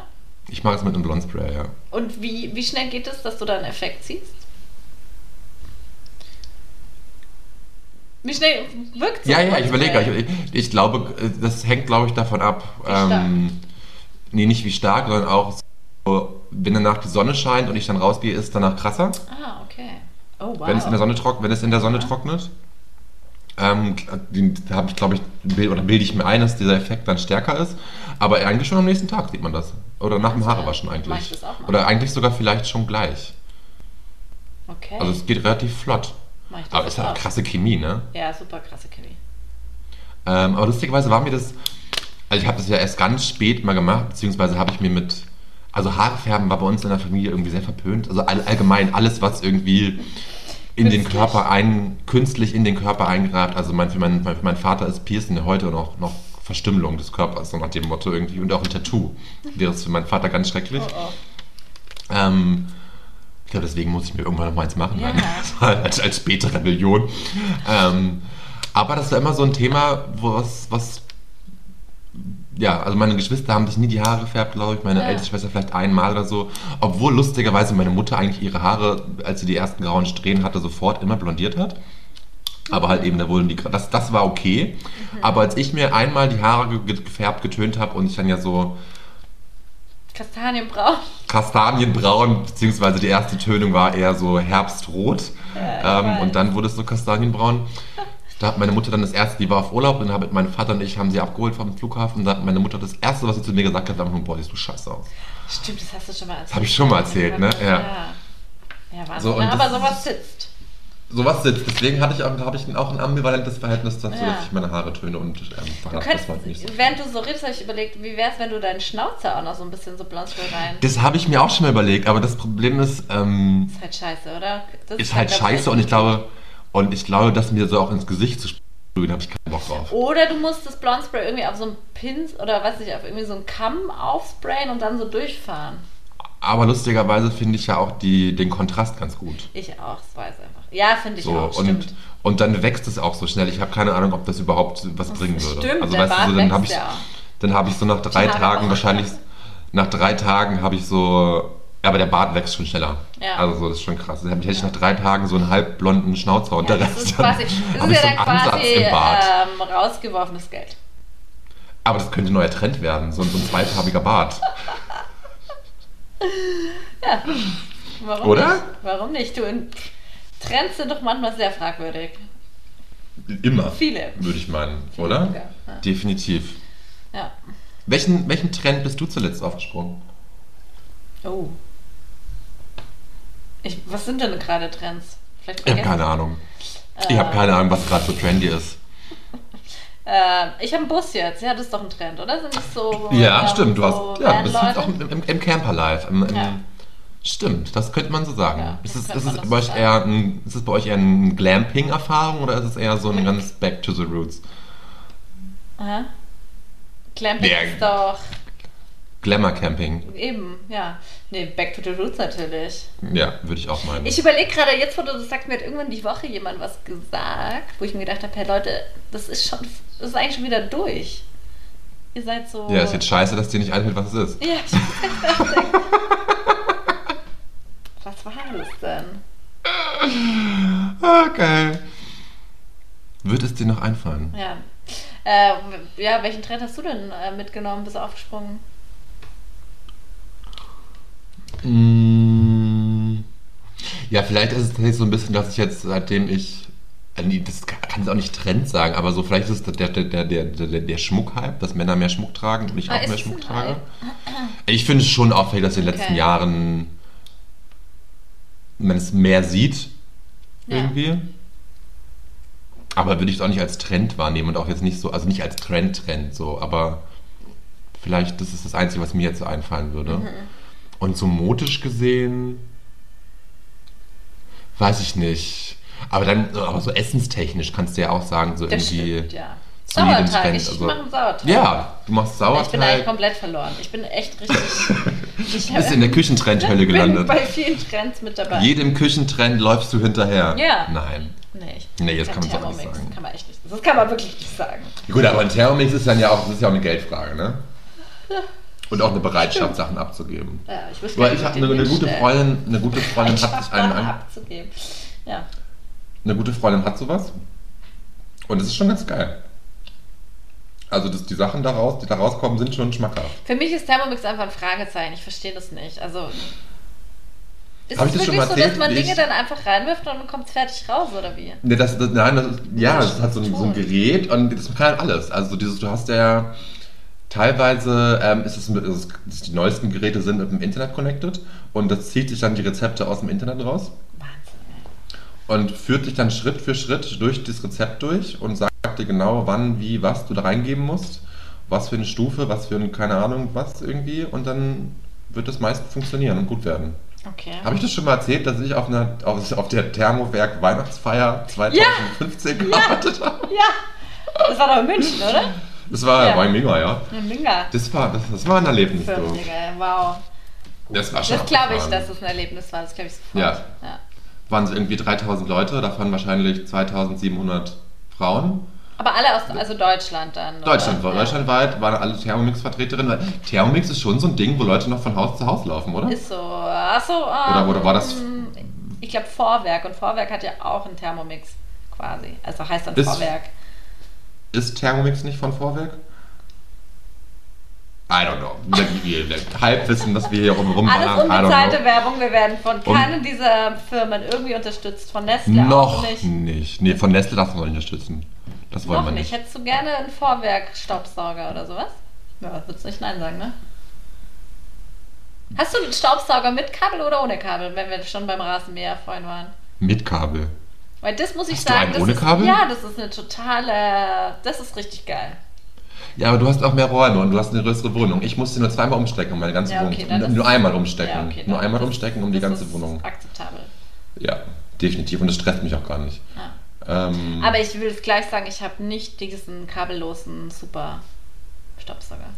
Ich mag es mit einem Blondspray, ja. Und wie, wie schnell geht es, dass du da einen Effekt siehst? Wie schnell wirkt so Ja, ja, ich überlege. Ich, ich glaube, das hängt, glaube ich, davon ab. ähm, nee, nicht wie stark, sondern auch so, wenn danach die Sonne scheint und ich dann rausgehe, ist danach krasser. Ah, okay. Oh, wow. Wenn es in der Sonne trocknet, wenn es in der Sonne Ja. trocknet. Ähm, da habe ich, glaube ich, oder bilde ich mir ein, dass dieser Effekt dann stärker ist. Aber eigentlich schon am nächsten Tag sieht man das. Oder nach dem Also, Haarewaschen mach ich eigentlich. Oder eigentlich sogar vielleicht schon gleich. Okay. Also es geht relativ flott. Aber ist auch. halt krasse Chemie, ne? Ja, super krasse Chemie. Ähm, aber lustigerweise war mir das, also ich habe das ja erst ganz spät mal gemacht, beziehungsweise habe ich mir mit, also Haarfärben war bei uns in der Familie irgendwie sehr verpönt. Also all, allgemein alles, was irgendwie in den Künstlich. Körper ein, künstlich in den Körper eingreift. Also mein, für, meinen, für meinen Vater ist Piercing ja heute noch, noch Verstümmelung des Körpers, so nach dem Motto irgendwie. Und auch ein Tattoo wäre es für meinen Vater ganz schrecklich. Oh, oh. Ähm, ich glaube, deswegen muss ich mir irgendwann noch mal eins machen, Ja. Als, als späte Rebellion. Ähm, aber das war immer so ein Thema, was, was ja, also meine Geschwister haben sich nie die Haare gefärbt, glaube ich. Meine Ja. ältere Schwester vielleicht einmal oder so. Obwohl lustigerweise meine Mutter eigentlich ihre Haare, als sie die ersten grauen Strähnen hatte, sofort immer blondiert hat. Aber halt eben, da wurden die, das, das war okay. Aber als ich mir einmal die Haare ge- gefärbt, getönt habe und ich dann ja so Kastanienbraun. Kastanienbraun, beziehungsweise die erste Tönung war eher so herbstrot. Ja, ähm, und dann wurde es so kastanienbraun. Da hat meine Mutter dann das erste, die war auf Urlaub, und dann haben mein Vater und ich haben sie abgeholt vom Flughafen. Und da hat meine Mutter das erste, was sie zu mir gesagt hat, war einfach nur, boah, siehst du scheiße aus. Stimmt, das hast du schon mal erzählt. hab ich schon mal erzählt, ne? Ja. Ja, ja Wahnsinn. So, aber das sowas sitzt. Sowas sitzt. Deswegen hatte ich, habe ich auch ein ambivalentes Verhältnis dazu, Ja. dass ich meine Haare töne und ähm, Du das könntest, halt nicht so. während du so redest, habe ich überlegt, wie wäre es, wenn du deinen Schnauzer auch noch so ein bisschen so Blondspray rein. Das habe ich mir auch schon mal überlegt, aber das Problem ist, ähm, ist halt scheiße, oder? Das ist halt glaub scheiße und ich glaube, und ich glaube, dass mir so auch ins Gesicht zu sprühen, habe ich keinen Bock drauf. Oder du musst das Blondspray irgendwie auf so einen Pins oder weiß nicht, auf irgendwie so einen Kamm aufsprayen und dann so durchfahren. Aber lustigerweise finde ich ja auch die, den Kontrast ganz gut. Ich auch, das weiß einfach. Ja, finde ich So, auch, und, stimmt. und dann wächst es auch so schnell. Ich habe keine Ahnung, ob das überhaupt was bringen würde. Stimmt, also der weißt du, so, dann habe ich, ja dann habe ich so nach drei Haare Tagen wahrscheinlich, nach drei Tagen habe ich so, ja, aber der Bart wächst schon schneller. Ja. Also so, das ist schon krass. Dann hätte ich nach drei Tagen so einen halbblonden Schnauzer und Ja, der das Rest ist dann quasi, das habe ist ja so dann quasi ähm, rausgeworfenes Geld. Aber das könnte ein neuer Trend werden, so, so ein zweifarbiger Bart. Warum Oder? nicht? Warum nicht? Du, in- Trends sind doch manchmal sehr fragwürdig. Immer. Viele. Würde ich meinen, oder? Ja, ja. Definitiv. Ja. Welchen, welchen Trend bist du zuletzt aufgesprungen? Oh. Ich, was sind denn gerade Trends? Vielleicht Ich habe keine Ahnung. Ich habe keine Ahnung, was gerade so trendy ist. Äh, ich habe einen Bus jetzt. Ja, das ist doch ein Trend, oder? Sind das so. Ja, stimmt. Du so hast, ja, du bist jetzt auch im, im, im Camper Live. Im, im, Ja. Stimmt, das könnte man so sagen. Ja, ist, es, ist, es bei euch eher ein, ist es bei euch eher eine Glamping-Erfahrung oder ist es eher so ein ganz Back to the Roots? Aha. Clamping Ja. ist doch Glamour-Camping. eben, ja. Nee, Back to the Roots natürlich. Ja, würde ich auch meinen. Ich überlege gerade, jetzt wo du das sagst, mir hat irgendwann die Woche jemand was gesagt, wo ich mir gedacht habe, hey Leute, das ist schon, das ist eigentlich schon wieder durch. Ihr seid so. ja, ist jetzt scheiße, dass dir nicht einfällt, was es ist. Ja, ich. Was war das denn? Ah, geil. Wird es dir noch einfallen? Ja. Äh, ja, welchen Trend hast du denn äh, mitgenommen? Bist du aufgesprungen? Mm, Ja, vielleicht ist es tatsächlich so ein bisschen, dass ich jetzt, seitdem ich, äh, nee, das kann ich auch nicht Trend sagen, aber so vielleicht ist es der, der, der, der, der, Schmuckhype, dass Männer mehr Schmuck tragen und ich Ah, auch mehr Schmuck trage. Ich finde es schon auffällig, dass in den letzten Okay. Jahren man es mehr sieht, Ja. irgendwie. Aber würde ich es auch nicht als Trend wahrnehmen und auch jetzt nicht so, also nicht als Trend-Trend so, aber vielleicht das ist das Einzige, was mir jetzt so einfallen würde. Mhm. Und so modisch gesehen, weiß ich nicht. Aber dann, aber so essenstechnisch kannst du ja auch sagen, so Das irgendwie stimmt, ja. Sauerteig, ich Also, mache einen Sauerteig. ja, du machst Ich bin eigentlich Sauerteig, komplett verloren. Ich bin echt richtig. ich bist in der Küchentrendhölle bin gelandet. bei vielen Trends mit dabei. Jedem Küchentrend läufst du hinterher. Ja. Nein. nee, ich Nee, kein kann man so auch nicht sagen. Kann man echt nicht. Das kann man wirklich nicht sagen. Gut, aber ein Thermomix ist dann ja auch, das ist ja auch eine Geldfrage, ne? Und auch eine Bereitschaft, Sachen abzugeben. Ja, ich wüsste Weil ich habe eine, eine gute. Freundin, eine gute Freundin hat sich einen an, abzugeben. Ja. eine gute Freundin hat sowas und es ist schon ganz geil. Also das, die Sachen daraus, die da rauskommen, sind schon schmackhaft. Für mich ist Thermomix einfach ein Fragezeichen. Ich verstehe das nicht. Also. Ist Hab es ich das schon wirklich mal so, dass man Dinge ich- dann einfach reinwirft und dann kommt es fertig raus, oder wie? Ne, das, das, nein, das ist, ja, Das das hat so ein, so ein. Gerät und das kann halt alles. Also dieses, du hast ja teilweise ähm, ist es, ist es die neuesten Geräte sind mit dem Internet connected und das zieht sich dann die Rezepte aus dem Internet raus und führt dich dann Schritt für Schritt durch das Rezept durch und sagt dir genau, wann, wie, was du da reingeben musst, was für eine Stufe, was für ein, keine Ahnung, was irgendwie und dann wird das meist funktionieren und gut werden. Okay. Habe ich das schon mal erzählt, dass ich auf, einer, auf, auf der Thermowerk Weihnachtsfeier 2015 gearbeitet habe? Ja! Das war doch in München, oder? Das war, Ja. war mega, ja. In Minga. Das war, das, das war ein Erlebnis. Du. Digga, wow. Das war schon Das glaube ich, dass es ein Erlebnis war. Das glaube ich sofort. Ja. ja. Waren es irgendwie 3000 Leute, davon wahrscheinlich 2700 Frauen. Aber alle aus also Deutschland dann. Deutschland, Ja. Deutschlandweit waren alle Thermomix-Vertreterinnen. weil Thermomix ist schon so ein Ding, wo Leute noch von Haus zu Haus laufen, oder? Ist so. Achso. Oder- oder war das- Ich glaube Vorwerk. Und Vorwerk hat ja auch einen Thermomix quasi. Also heißt dann Ist- Vorwerk. Ist Thermomix nicht von Vorwerk? I don't know. Wir- wir- Halbwissen, dass wir hier rum Alles rumballern. Don't unbezahlte. Werbung. Wir werden von Und- keiner dieser Firmen irgendwie unterstützt. Von Nestle auch Noch nicht. nicht. Nee, von Nestle darf man nicht unterstützen. Das wollen Noch wir nicht. nicht. Hättest du gerne einen Vorwerk-Staubsauger oder sowas? Ja, würdest nicht Nein sagen, ne? Hast du einen Staubsauger mit Kabel oder ohne Kabel, wenn wir schon beim Rasenmäher vorhin waren? Mit Kabel. Weil das muss ich Hast du sagen, einen das ohne ist, Kabel? ja, das ist eine totale, das ist richtig geil. Ja, aber du hast auch mehr Räume und du hast eine größere Wohnung. Ich musste nur zweimal umstecken, um meine ganze Ja, okay, Wohnung. Nur, einmal umstecken. Ja, okay, nur einmal umstecken um die ganze ist Wohnung. Akzeptabel. Ja, definitiv. Und das stresst mich auch gar nicht. Ja. Ähm, Aber ich will es gleich sagen, ich habe nicht diesen kabellosen super Staubsauger.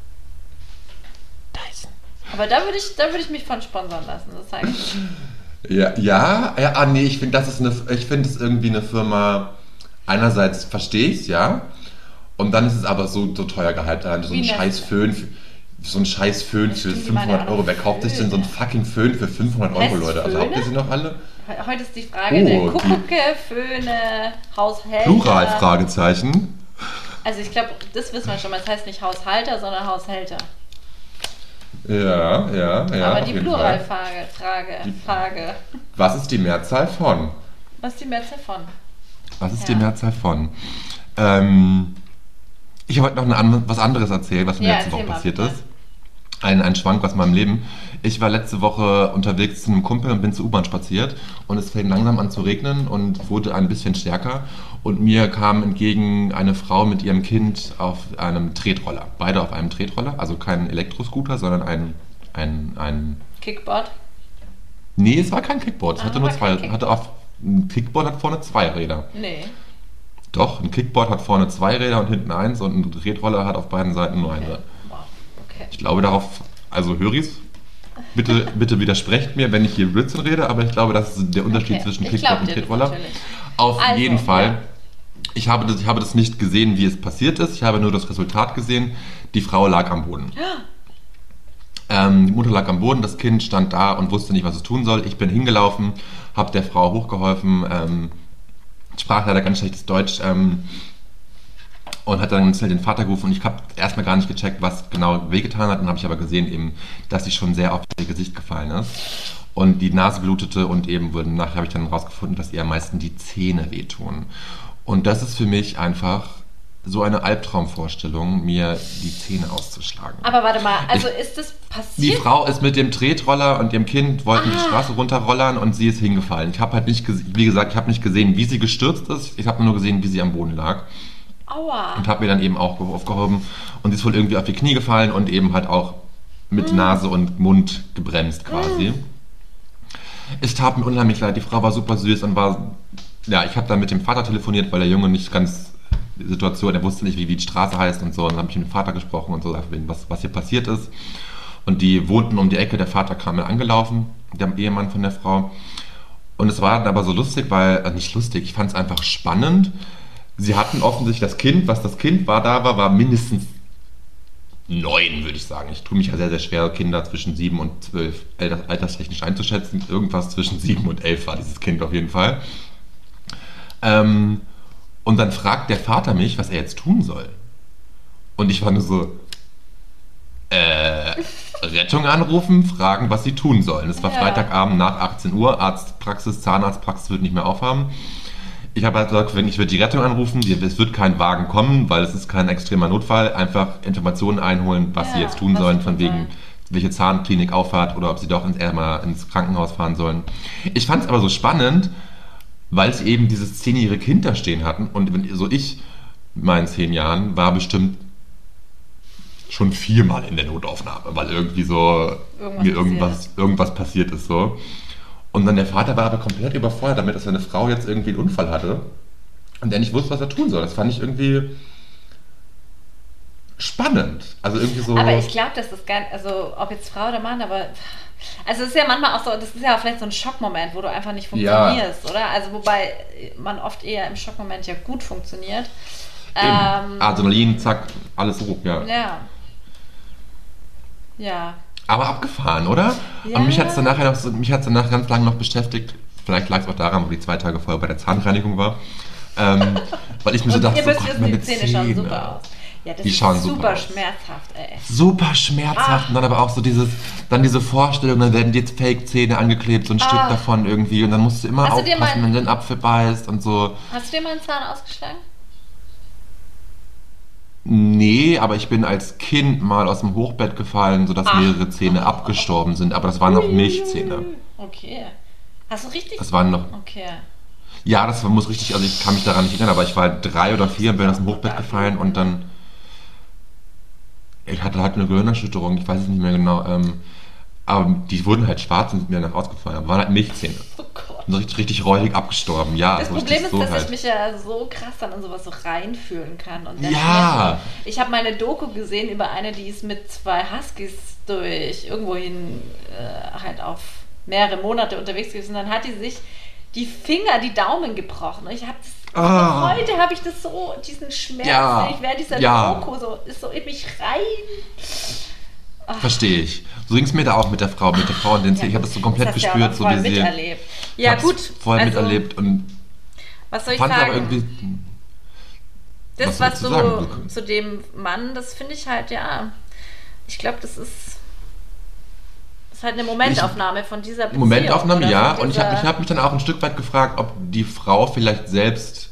Dyson. Aber da würde ich, da würde ich mich von sponsern lassen. Das sage ich. Ja, ja, ja, ah, nee, ich finde, das ist eine, ich finde es irgendwie eine Firma, einerseits verstehe ich es, ja, und dann ist es aber so, so teuer gehypt, allein so ein scheiß Föhn, für, so ein scheiß Föhn für Stimmt, die machen 500 ja auch Euro. Wer kauft sich denn so einen fucking Föhn für 500 Euro, Leute? Also habt ihr sie noch alle? He- Heute ist die Frage, Oh, die- Kuckucke, Föhne, Haushälter. Plural, Fragezeichen. Also ich glaube, das wissen wir schon mal. Es heißt nicht Haushalter, sondern Haushälter. Ja, ja, ja. Aber die Pluralfrage, Frage, Die- Frage. Was ist die Mehrzahl von? Was ist die Mehrzahl von? Was ist Ja. die Mehrzahl von? Ähm, ich wollte noch eine was anderes erzählen, was mir Ja, letzte Woche mal, passiert ist. Ein, ein Schwank aus meinem Leben. Ich war letzte Woche unterwegs zu einem Kumpel und bin zur U-Bahn spaziert und es fing langsam an zu regnen und wurde ein bisschen stärker und mir kam entgegen eine Frau mit ihrem Kind auf einem Tretroller. Beide auf einem Tretroller, also kein Elektroscooter, sondern ein, ein, ein Kickboard? Nee, es war kein Kickboard. Es Ah, hatte nur zwei. Hatte auf, ein Kickboard hat vorne zwei Räder. Nee. Doch, ein Kickboard hat vorne zwei Räder und hinten eins und ein Tretroller hat auf beiden Seiten nur ein Rad. Okay. Ich glaube darauf, also Höris, bitte, bitte widersprecht mir, wenn ich hier Blödsinn rede, aber ich glaube, das ist der Unterschied Okay. zwischen Kickboard glaub und Tretroller. Auf Also, jeden Fall. ja. Ich habe, das, ich habe das nicht gesehen, wie es passiert ist. Ich habe nur das Resultat gesehen. Die Frau lag am Boden. Ähm, die Mutter lag am Boden, das Kind stand da und wusste nicht, was es tun soll. Ich bin hingelaufen, habe der Frau hochgeholfen, ähm, sprach leider ganz schlechtes Deutsch ähm, und hat dann schnell den Vater gerufen und ich habe erstmal gar nicht gecheckt, was genau wehgetan hat. Dann habe ich aber gesehen, eben, dass sie schon sehr auf ihr Gesicht gefallen ist und die Nase blutete und eben wurde, nachher habe ich dann herausgefunden, dass ihr am meisten die Zähne wehtun. Und das ist für mich einfach so eine Albtraumvorstellung, mir die Zähne auszuschlagen. Aber warte mal, also ist das Die passiert? Frau ist mit dem Tretroller und ihrem Kind wollten die Ah. Straße runterrollern und sie ist hingefallen. Ich habe halt nicht, wie gesagt, ich habe nicht gesehen, wie sie gestürzt ist. Ich habe nur gesehen, wie sie am Boden lag Aua. und habe mir dann eben auch aufgehoben und sie ist wohl irgendwie auf die Knie gefallen und eben halt auch mit Mm. Nase und Mund gebremst quasi. Es tat mir unheimlich leid. Die Frau war super süß und war, ja, ich habe dann mit dem Vater telefoniert, weil der Junge nicht ganz die Situation, er wusste nicht, wie, die Straße heißt und so. Und dann habe ich mit dem Vater gesprochen und so, was, was hier passiert ist. Und die wohnten um die Ecke, der Vater kam mir angelaufen, der Ehemann von der Frau. Und es war dann aber so lustig, weil, äh, nicht lustig, ich fand es einfach spannend. Sie hatten offensichtlich das Kind, was das Kind war, da war, war mindestens neun, würde ich sagen. Ich tue mich ja sehr, sehr schwer, Kinder zwischen sieben und zwölf alter- alterstechnisch einzuschätzen. Irgendwas zwischen sieben und elf war dieses Kind auf jeden Fall. Ähm, und dann fragt der Vater mich, was er jetzt tun soll. Und ich war nur so, äh, Rettung anrufen, fragen, was sie tun sollen. Es war Ja. Freitagabend nach 18 Uhr, Arztpraxis, Zahnarztpraxis wird nicht mehr aufhaben. Ich habe halt gesagt, wenn ich würde die Rettung anrufen, es wird kein Wagen kommen, weil es ist kein extremer Notfall. Einfach Informationen einholen, was sie Ja, jetzt tun sollen, sie von wegen, welche Zahnklinik aufhat oder ob sie doch ins, mal ins Krankenhaus fahren sollen. Ich fand es aber so spannend, weil sie eben dieses zehnjährige Kind da stehen hatten. Und wenn, so ich mit meinen zehn Jahren war bestimmt schon viermal in der Notaufnahme, weil irgendwie so Irgendwas mir irgendwas, passiert irgendwas passiert ist so. Und dann der Vater war aber komplett überfordert damit, dass seine Frau jetzt irgendwie einen Unfall hatte und er nicht wusste, was er tun soll. Das fand ich irgendwie spannend. Also irgendwie so. Aber ich glaube, das ist gar nicht, also ob jetzt Frau oder Mann, aber also es ist ja manchmal auch so, das ist ja vielleicht so ein Schockmoment, wo du einfach nicht Ja. funktionierst, oder? Also wobei man oft eher im Schockmoment ja gut funktioniert. Ähm, Adrenalin, zack, alles hoch, ja. ja. Ja. Aber abgefahren, oder? Ja. Und mich hat es danach, noch so, mich hat's danach ganz lange noch beschäftigt. Vielleicht lag es auch daran, wo die zwei Tage vorher bei der Zahnreinigung war. Ähm, weil ich mir so dachte, ihr so, müsst Gott, wissen, die Zähne schauen super aus. Ja, das Die ist schauen super super schmerzhaft, ey. Super schmerzhaft Ah. und dann aber auch so dieses, dann diese Vorstellung, dann werden jetzt Fake-Zähne angeklebt, so ein Stück Ah. davon irgendwie und dann musst du immer Hast du aufpassen, mal- wenn du den Apfel beißt und so. Hast du dir mal einen Zahn ausgeschlagen? Nee, aber ich bin als Kind mal aus dem Hochbett gefallen, sodass Ach. mehrere Zähne abgestorben sind, aber das waren noch Milchzähne. Okay. Hast du richtig? Das waren noch Okay. Ja, das muss richtig, also ich kann mich daran nicht erinnern, aber ich war drei oder vier und bin aus dem Hochbett gefallen und dann. Ich hatte halt eine Gehirnerschütterung, ich weiß es nicht mehr genau. Ähm, aber die wurden halt schwarz und sind mir danach ausgefallen. Aber waren halt Milchzähne. Oh Gott. Und so richtig, richtig räudig abgestorben, ja. Das so Problem ist, so dass halt. ich mich ja so krass dann in sowas so reinfühlen kann. Und Ja. Schmerz- Ich habe meine Doku gesehen über eine, die ist mit zwei Huskies durch irgendwohin äh, halt auf mehrere Monate unterwegs gewesen. Und dann hat die sich die Finger, die Daumen gebrochen. Und ich habe das. Ah. Heute habe ich das so, diesen Schmerz, Ja. ich während dieser Ja. Doku so, ist so in mich rein. Verstehe ich. So ging es mir da auch mit der Frau, mit der Frau und den Zähnen. Ich habe das so komplett ja auch gespürt, noch so sie. miterlebt. Ich Ja, gut. Voll also, miterlebt und Was soll ich fand sagen? aber irgendwie. Das, Was was, du sagen? zu dem Mann, das finde ich halt, ja, ich glaube, das ist, das ist halt eine Momentaufnahme von dieser Beziehung. Momentaufnahme, ja. Und ich habe ich hab mich dann auch ein Stück weit gefragt, ob die Frau vielleicht selbst.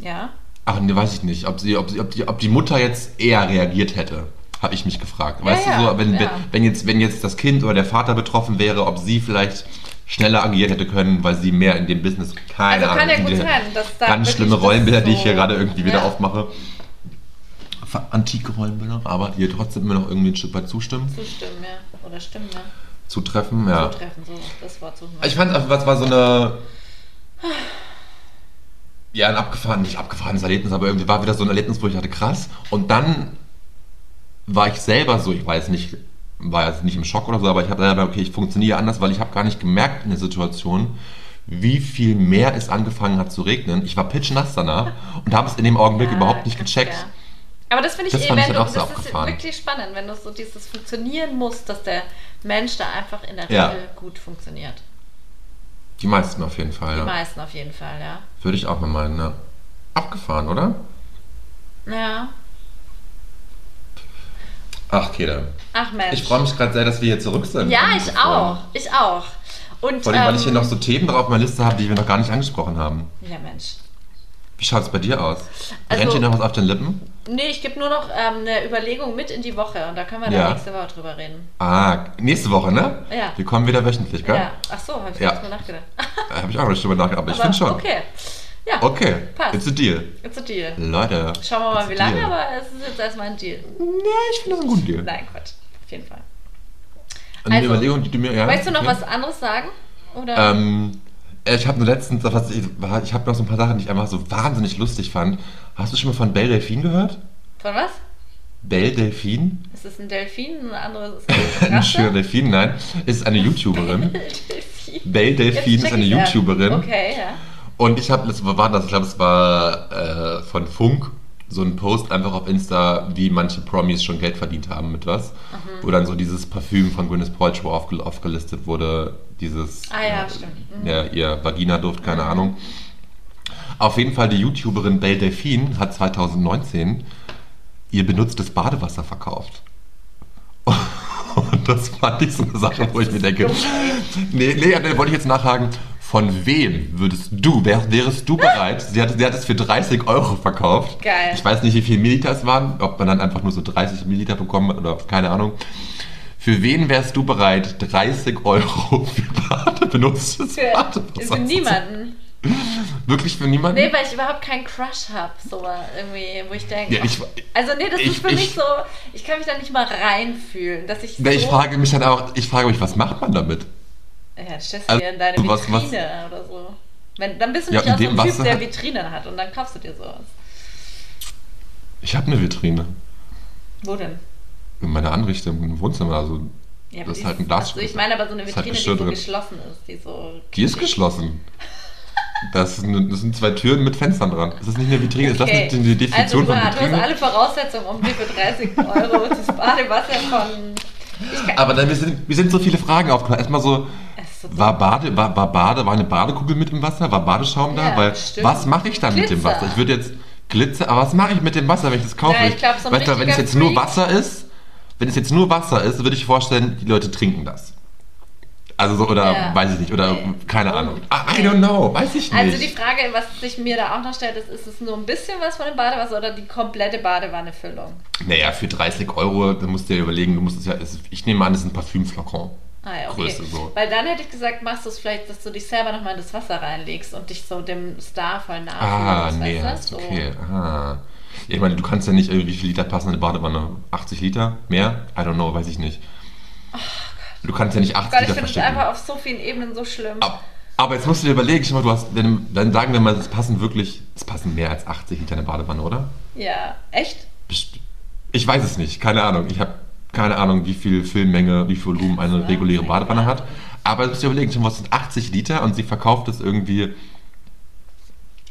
Ja, Ach, ne, weiß ich nicht. Ob, sie, ob, sie, ob, die, ob die Mutter jetzt eher reagiert hätte, habe ich mich gefragt. Weißt ja, du, so, wenn, ja. wenn, jetzt, wenn jetzt das Kind oder der Vater betroffen wäre, ob sie vielleicht schneller agiert hätte können, weil sie mehr in dem Business, keine Also Ahnung. kann ja das gut sein, dass da Ganz schlimme das Rollenbilder, die ich so- hier gerade irgendwie wieder aufmache. antike Rollenbilder, aber die trotzdem immer noch irgendwie ein Stück weit zustimmen, Zustimmen, ja. Oder stimmen, ja. zutreffen. Ja. Zutreffen, so. Das Wort suchen. Ich fand einfach, was war so eine. Ja, ein abgefahren, nicht abgefahrenes Erlebnis, aber irgendwie war wieder so ein Erlebnis, wo ich dachte, krass. Und dann war ich selber so, ich weiß nicht, war jetzt nicht im Schock oder so, aber ich habe selber, okay, ich funktioniere anders, weil ich habe gar nicht gemerkt in der Situation, wie viel mehr es angefangen hat zu regnen. Ich war pitchnass danach und habe es in dem Augenblick Ja, überhaupt nicht gecheckt. ja. Aber das finde ich Das eh, ich wenn dann du, das ist wirklich spannend, wenn du so dieses funktionieren musst, dass der Mensch da einfach in der Ja. Regel gut funktioniert. Die meisten auf jeden Fall, Die ja. meisten auf jeden Fall, ja. Würde ich auch mal meinen, ja. Abgefahren, oder? Ja. Ach, Kede. Ach Mensch. Ich freue mich gerade sehr, dass wir hier zurück sind. Ja, ich auch. Ich auch. Und, Vor allem, weil ich ähm, hier noch so Themen drauf auf meiner Liste habe, die wir noch gar nicht angesprochen haben. Ja, Mensch. Wie schaut es bei dir aus? Also- Brennt dir noch was auf den Lippen? Nee, ich gebe nur noch ähm, eine Überlegung mit in die Woche und da können wir Ja. dann nächste Woche drüber reden. Ah, nächste Woche, ne? Ja. Wir kommen wieder wöchentlich, gell? Ja. Ach so, habe ich Ja. ja. drüber nachgedacht. Da habe ich auch nicht drüber nachgedacht, aber ich Aber finde schon. Okay. Ja, Okay, Passt. it's a deal. it's a deal. Leute. Schauen wir mal, wie lange, deal. aber es ist jetzt erstmal ein Deal. Ja, ich finde das ein guter Deal. Nein, Quatsch. Auf jeden Fall. Eine Also, Überlegung, die du mir... Ja, Möchtest du noch okay. was anderes sagen? Oder? Ähm, ich habe nur letztens, ich, habe noch so ein paar Sachen, die ich einfach so wahnsinnig lustig fand. Hast du schon mal von Belle Delphine gehört? Von was? Belle Delphine? Ist es ein Delfin? Ein anderes ist Ein schöner? Delfin, nein. Ist eine YouTuberin. Delfin. Belle Delphine Jetzt ist eine. YouTuberin. Okay, ja. Und ich habe, das war das, ich glaube, es war äh, von Funk, so ein Post einfach auf Insta, wie manche Promis schon Geld verdient haben mit was. Mhm. Wo dann so dieses Parfüm von Gwyneth Paltrow aufge aufgelistet wurde, dieses, Ah ja, äh, stimmt. Mhm. ja, ihr Vagina-Duft, keine Ahnung. Auf jeden Fall, die YouTuberin Belle Delphine hat 2019 ihr benutztes Badewasser verkauft. Und das fand ich so eine Sache, wo ich mir denke, nee, nee, da wollte ich jetzt nachhaken, von wem würdest du, wär, wärest du bereit, sie hat, sie hat es für 30 Euro verkauft. Geil. Ich weiß nicht, wie viel Milliliter es waren, ob man dann einfach nur so 30 Milliliter bekommen hat oder keine Ahnung. Für wen wärst du bereit, 30 Euro für Bade, benutztes Für, Badewasser? für niemanden. Wirklich für niemanden? Nee, weil ich überhaupt keinen Crush habe, so irgendwie, wo ich denke. Ja, ich- also nee, das ich- ist für ich- mich so, ich kann mich da nicht mal reinfühlen, dass ich Nee, so, ich frage mich dann auch, ich frage mich, was macht man damit? Ja, stellst du Also, dir in deine was- was- Vitrine oder so. Wenn, dann bist du Ja, nicht auch so ein dem Typ, der Vitrinen hat und dann kaufst du dir sowas. Ich habe eine Vitrine Wo denn? In meiner Anrichtung im Wohnzimmer, also Ja, Das ist die halt ein Glas- Also ich meine aber so eine ist halt Vitrine, die Geschirr so geschlossen ist, die so. die ist geschlossen. Das sind, das sind zwei Türen mit Fenstern dran. Das ist nicht eine Vitrine, ist das Okay. nicht die Definition also, von du hast Vitrine? alle Voraussetzungen, um dir für 30 Euro das Badewasser von. Aber dann, wir, sind, wir sind so viele Fragen aufgekommen. Erstmal so, ist war Bade, war, war Bade, war eine Badekugel mit im Wasser? War Badeschaum da? Ja, Weil stimmt. was mache ich dann mit dem Glitzer. Wasser? Ich würde jetzt Glitzer, aber was mache ich mit dem Wasser, wenn ich das kaufe? Ja, ich glaub, so ein weißt du, wenn es jetzt nur Freak- Wasser ist, wenn es jetzt nur Wasser ist, würde ich vorstellen, die Leute trinken das. Also so, oder Ja. weiß ich nicht, oder Nee. keine Ahnung. Ah, I don't know, weiß ich nicht. Also die Frage, was sich mir da auch noch stellt, ist, ist es nur ein bisschen was von dem Badewasser oder die komplette Badewannefüllung? Naja, für 30 Euro, da musst du dir überlegen, du musst es ja, ich nehme an, es ist ein Parfümflakon. Ah ja, okay. Größe so. Weil dann hätte ich gesagt, machst du es vielleicht, dass du dich selber nochmal in das Wasser reinlegst und dich so dem Star voll Ah, nachfühlst, nee, weißt ist du? okay. Ah. Ja, Ich meine, du kannst ja nicht, irgendwie, wie viel Liter passen in eine Badewanne? 80 Liter? Mehr? I don't know, weiß ich nicht. Du kannst ja nicht 80 Oh Gott, ich Liter finde es einfach auf so vielen Ebenen so schlimm. Ab- Aber jetzt musst du dir überlegen, schau mal, du hast, wenn, dann sagen wir mal, es passen wirklich, es passen mehr als 80 Liter in eine Badewanne, oder? Ja, echt? Ich weiß es nicht, keine Ahnung. Ich habe keine Ahnung, wie viel Filmmenge, wie viel Volumen eine reguläre ne? Badewanne hat. Aber du musst dir überlegen, schon, was sind 80 Liter und sie verkauft es irgendwie,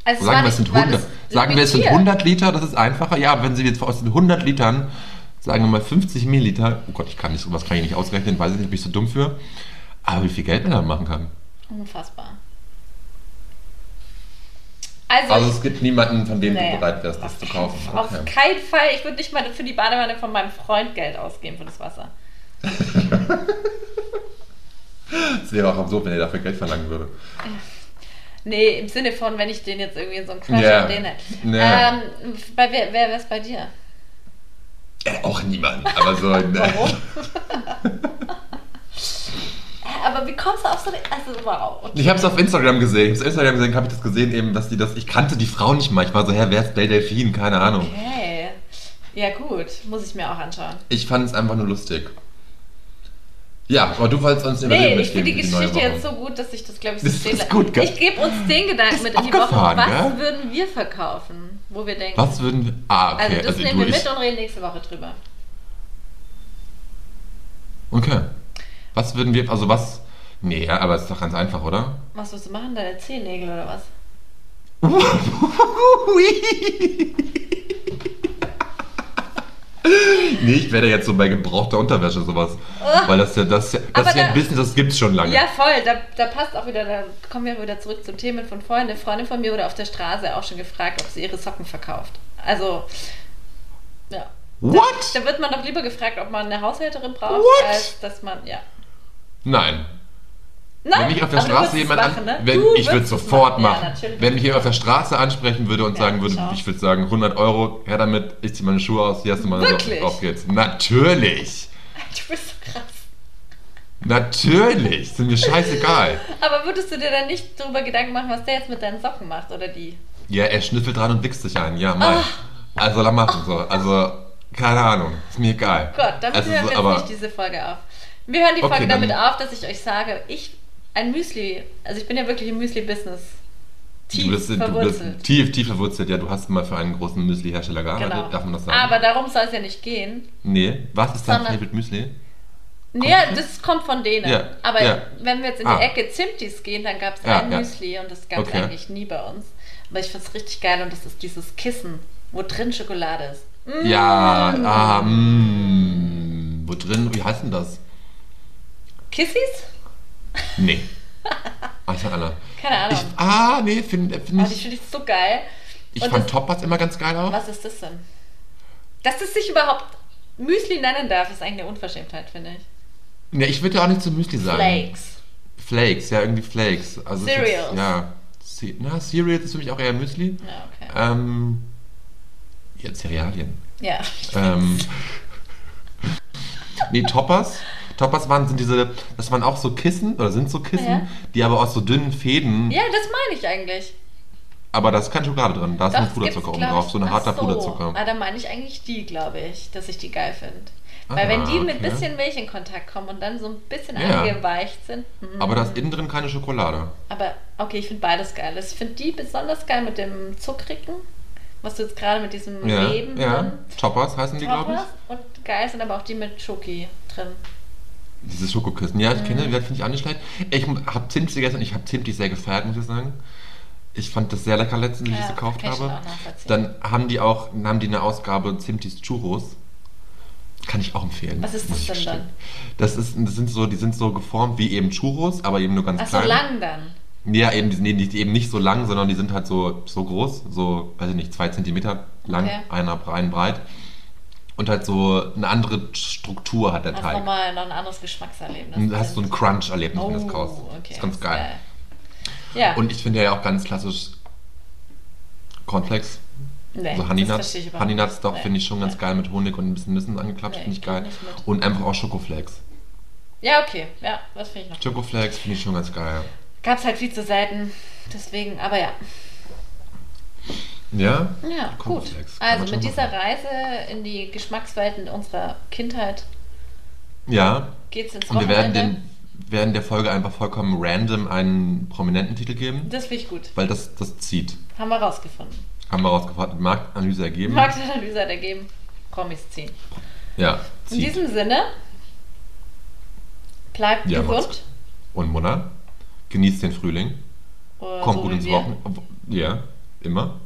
Also sagen wir, es sind nicht- war 100, das sagen wir, es sind limitiert? 100 Liter, das ist einfacher. Ja, wenn sie jetzt aus den 100 Litern, sagen wir mal 50 Milliliter, oh Gott, ich kann nicht, sowas kann ich nicht ausrechnen, weiß ich nicht, bin ich so dumm für. Aber wie viel Geld man dann machen kann. Unfassbar. Also, Also es gibt niemanden, von dem Nee. du bereit wärst, das zu kaufen. auf keinen Fall, ich würde nicht mal für die Badewanne von meinem Freund Geld ausgeben für das Wasser. Es wäre auch absurd, wenn er dafür Geld verlangen würde. Nee, im Sinne von, wenn ich den jetzt irgendwie in so einem Crash Ja. an den hätte. Ja. Ähm, bei wer wer wär's bei dir? Äh, auch niemand, aber so. ne. Warum? Aber wie kommst du auf so eine. Also, wow. Okay. Ich habe es auf Instagram gesehen. Ich habe Instagram gesehen, habe ich das gesehen, eben, dass die das. Ich kannte die Frau nicht mal. Ich war so, hä, wer ist Belle Delphine? Keine Ahnung. Okay. Ja, gut. Muss ich mir auch anschauen. Ich fand es einfach nur lustig. Ja, aber du wolltest uns den Nee, Überblick ich finde die mitgeben Geschichte jetzt so gut, dass ich das, glaube ich, so Das stehen ist lasse. gut, gell? Ich gebe uns den Gedanken mit in die Woche. Was gell? würden wir verkaufen? Wo wir denken. Was würden wir... Ah, okay. Also, das Also, nehmen wir mit und reden nächste Woche drüber. okay. Was würden wir... Also was... Nee, aber es ist doch ganz einfach, oder? Was willst du machen? Deine Zehennägel oder was? nee, ich werde jetzt so bei gebrauchter Unterwäsche sowas. Weil das ja, das, ja- das Aber ist ja ein da- Business, das gibt's schon lange. Ja, voll. Da, da passt auch wieder, da kommen wir wieder zurück zum Thema von vorhin. Eine Freundin von mir wurde auf der Straße auch schon gefragt, ob sie ihre Socken verkauft. Also, ja. What? Da wird man doch lieber gefragt, ob man eine Haushälterin braucht, What? als dass man, ja. Nein. Nein, Wenn mich auf der Straße jemand machen, an, ne? wenn, Du ich würde sofort Ja, machen. natürlich. wenn mich jemand auf der Straße ansprechen würde und Ja, sagen würde, schau. ich würde sagen 100 Euro, her damit, ich ziehe meine Schuhe aus, hier hast du meine Wirklich? Socken, auf geht's. Natürlich. Du bist so krass. Natürlich. Sind mir scheißegal. Aber würdest du dir dann nicht darüber Gedanken machen, was der jetzt mit deinen Socken macht oder die? Ja, er schnüffelt dran und wichst sich ein. Ja, mein. Also, lass machen so. Also, keine Ahnung. Ist mir egal. Gott, damit also, hören so, wir jetzt aber, nicht diese Folge auf. Wir hören die Folge damit auf, dass ich euch sage, ich, ein Müsli, also ich bin ja wirklich im Müsli-Business tief du bist, du verwurzelt. bist tief, tief verwurzelt. Ja, du hast mal für einen großen Müsli-Hersteller gearbeitet. genau. Darf man das sagen? Aber darum soll es ja nicht gehen. nee. Was ist dein Favorite Müsli? Nee, Kommt das kommt von denen. Ja, Aber ja. wenn wir jetzt in Ah. die Ecke Zimtis gehen, dann gab es Ja, ein. Müsli und das gab es Okay. eigentlich nie bei uns. Aber ich finde es richtig geil und das ist dieses Kissen, wo drin Schokolade ist. Mm. Ja, ah, mm, wo drin, wie heißt denn das? Kissis? Nee. Ja einer. Keine Ahnung. Ich, ah, nee, finde find ich. finde ich so geil. Ich und fand das- Toppers immer ganz geil auch. Was ist das denn? Dass es sich überhaupt Müsli nennen darf, ist eigentlich eine Unverschämtheit, finde ich. Nee, ich würde ja auch nicht zu Müsli sagen. Flakes. Flakes, ja, irgendwie Flakes. Also Cereals. Ist, ja. Na, Cereals ist für mich auch eher Müsli. Ja, okay. Ähm, ja, Cerealien. Ja. Ähm, nee, Toppers. Toppers waren, sind diese, das waren auch so Kissen, oder sind so Kissen, Ja. die aber aus so dünnen Fäden, Ja, das meine ich eigentlich. aber da ist keine Schokolade drin, da ist Doch, nur Puderzucker oben drauf, so ein harter so. Puderzucker. Ah, dann meine ich eigentlich die, glaube ich, dass ich die geil finde. Ah, Weil wenn die mit okay. bisschen Milch in Kontakt kommen und dann so ein bisschen Ja. angeweicht sind. mm. Aber da ist innen drin keine Schokolade. Aber okay, ich finde beides geil. Ich finde die besonders geil mit dem Zuckrigen, was du jetzt gerade mit diesem Ja, Leben ja. drin Toppers heißen die, glaube ich. Toppers. Und geil sind aber auch die mit Schoki drin. Diese Schokokissen. Ja, ich kenne, Mhm. die finde ich nicht schlecht. Ich habe Zimtli gegessen und ich habe Zimtli sehr gefeiert, muss ich sagen. Ich fand das sehr lecker letztens, als ich Ja, es gekauft ich habe. Dann haben die auch haben die eine Ausgabe Zimtis Churros. Kann ich auch empfehlen. Was ist das ich denn dann? Das, ist, das sind so, die sind so geformt wie eben Churros, aber eben nur ganz Ach so, klein. lang dann. Ja, eben, die eben nicht- eben nicht so lang, sondern die sind halt so, so groß, so, weiß ich nicht, zwei Zentimeter lang, Okay. einer ein breit. Und halt so eine andere Struktur hat der Das ist Teig. nochmal noch ein anderes Geschmackserlebnis. Du hast so ein Crunch-Erlebnis, wenn du das kaufst. Oh, okay. ist ganz geil. Ja. Und ich finde ja auch ganz klassisch Cornflakes. nee, so das Honey Nuts. verstehe ich überhaupt Honey Nuts doch Nee. finde ich schon ganz Nee. geil mit Honig und ein bisschen Nüssen angeklatscht, Nee, finde ich geil. Und einfach auch Schokoflakes. Ja, okay. Ja, das finde ich noch. Schokoflakes finde ich schon ganz geil. Gab es halt viel zu selten. Deswegen, aber ja. Ja? Ja, gut. Also mit dieser. Reise in die Geschmackswelten unserer Kindheit Ja. geht's ins Und wir werden Wochenende. den während der Folge einfach vollkommen random einen prominenten Titel geben, Das finde ich gut. weil das, das zieht. Haben wir rausgefunden. Haben wir rausgefunden, Marktanalyse ergeben. Marktanalyse hat ergeben. Promis ziehen. ja, In zieht. diesem Sinne, bleibt Ja, gesund. macht's Und Mona, genießt den Frühling. Oder Kommt so gut ins. Wochenende. Ja, immer.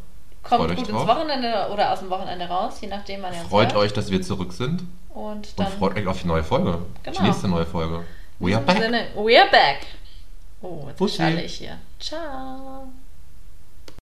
Kommt Freut gut ins. Wochenende oder aus dem Wochenende raus, je nachdem, wann ihr Freut hört. euch, dass wir zurück sind. Und Und dann freut euch auf die neue Folge. Genau. Die nächste neue Folge. We are back. Sinne, we're back. Oh, jetzt schalle ich hier. Ciao.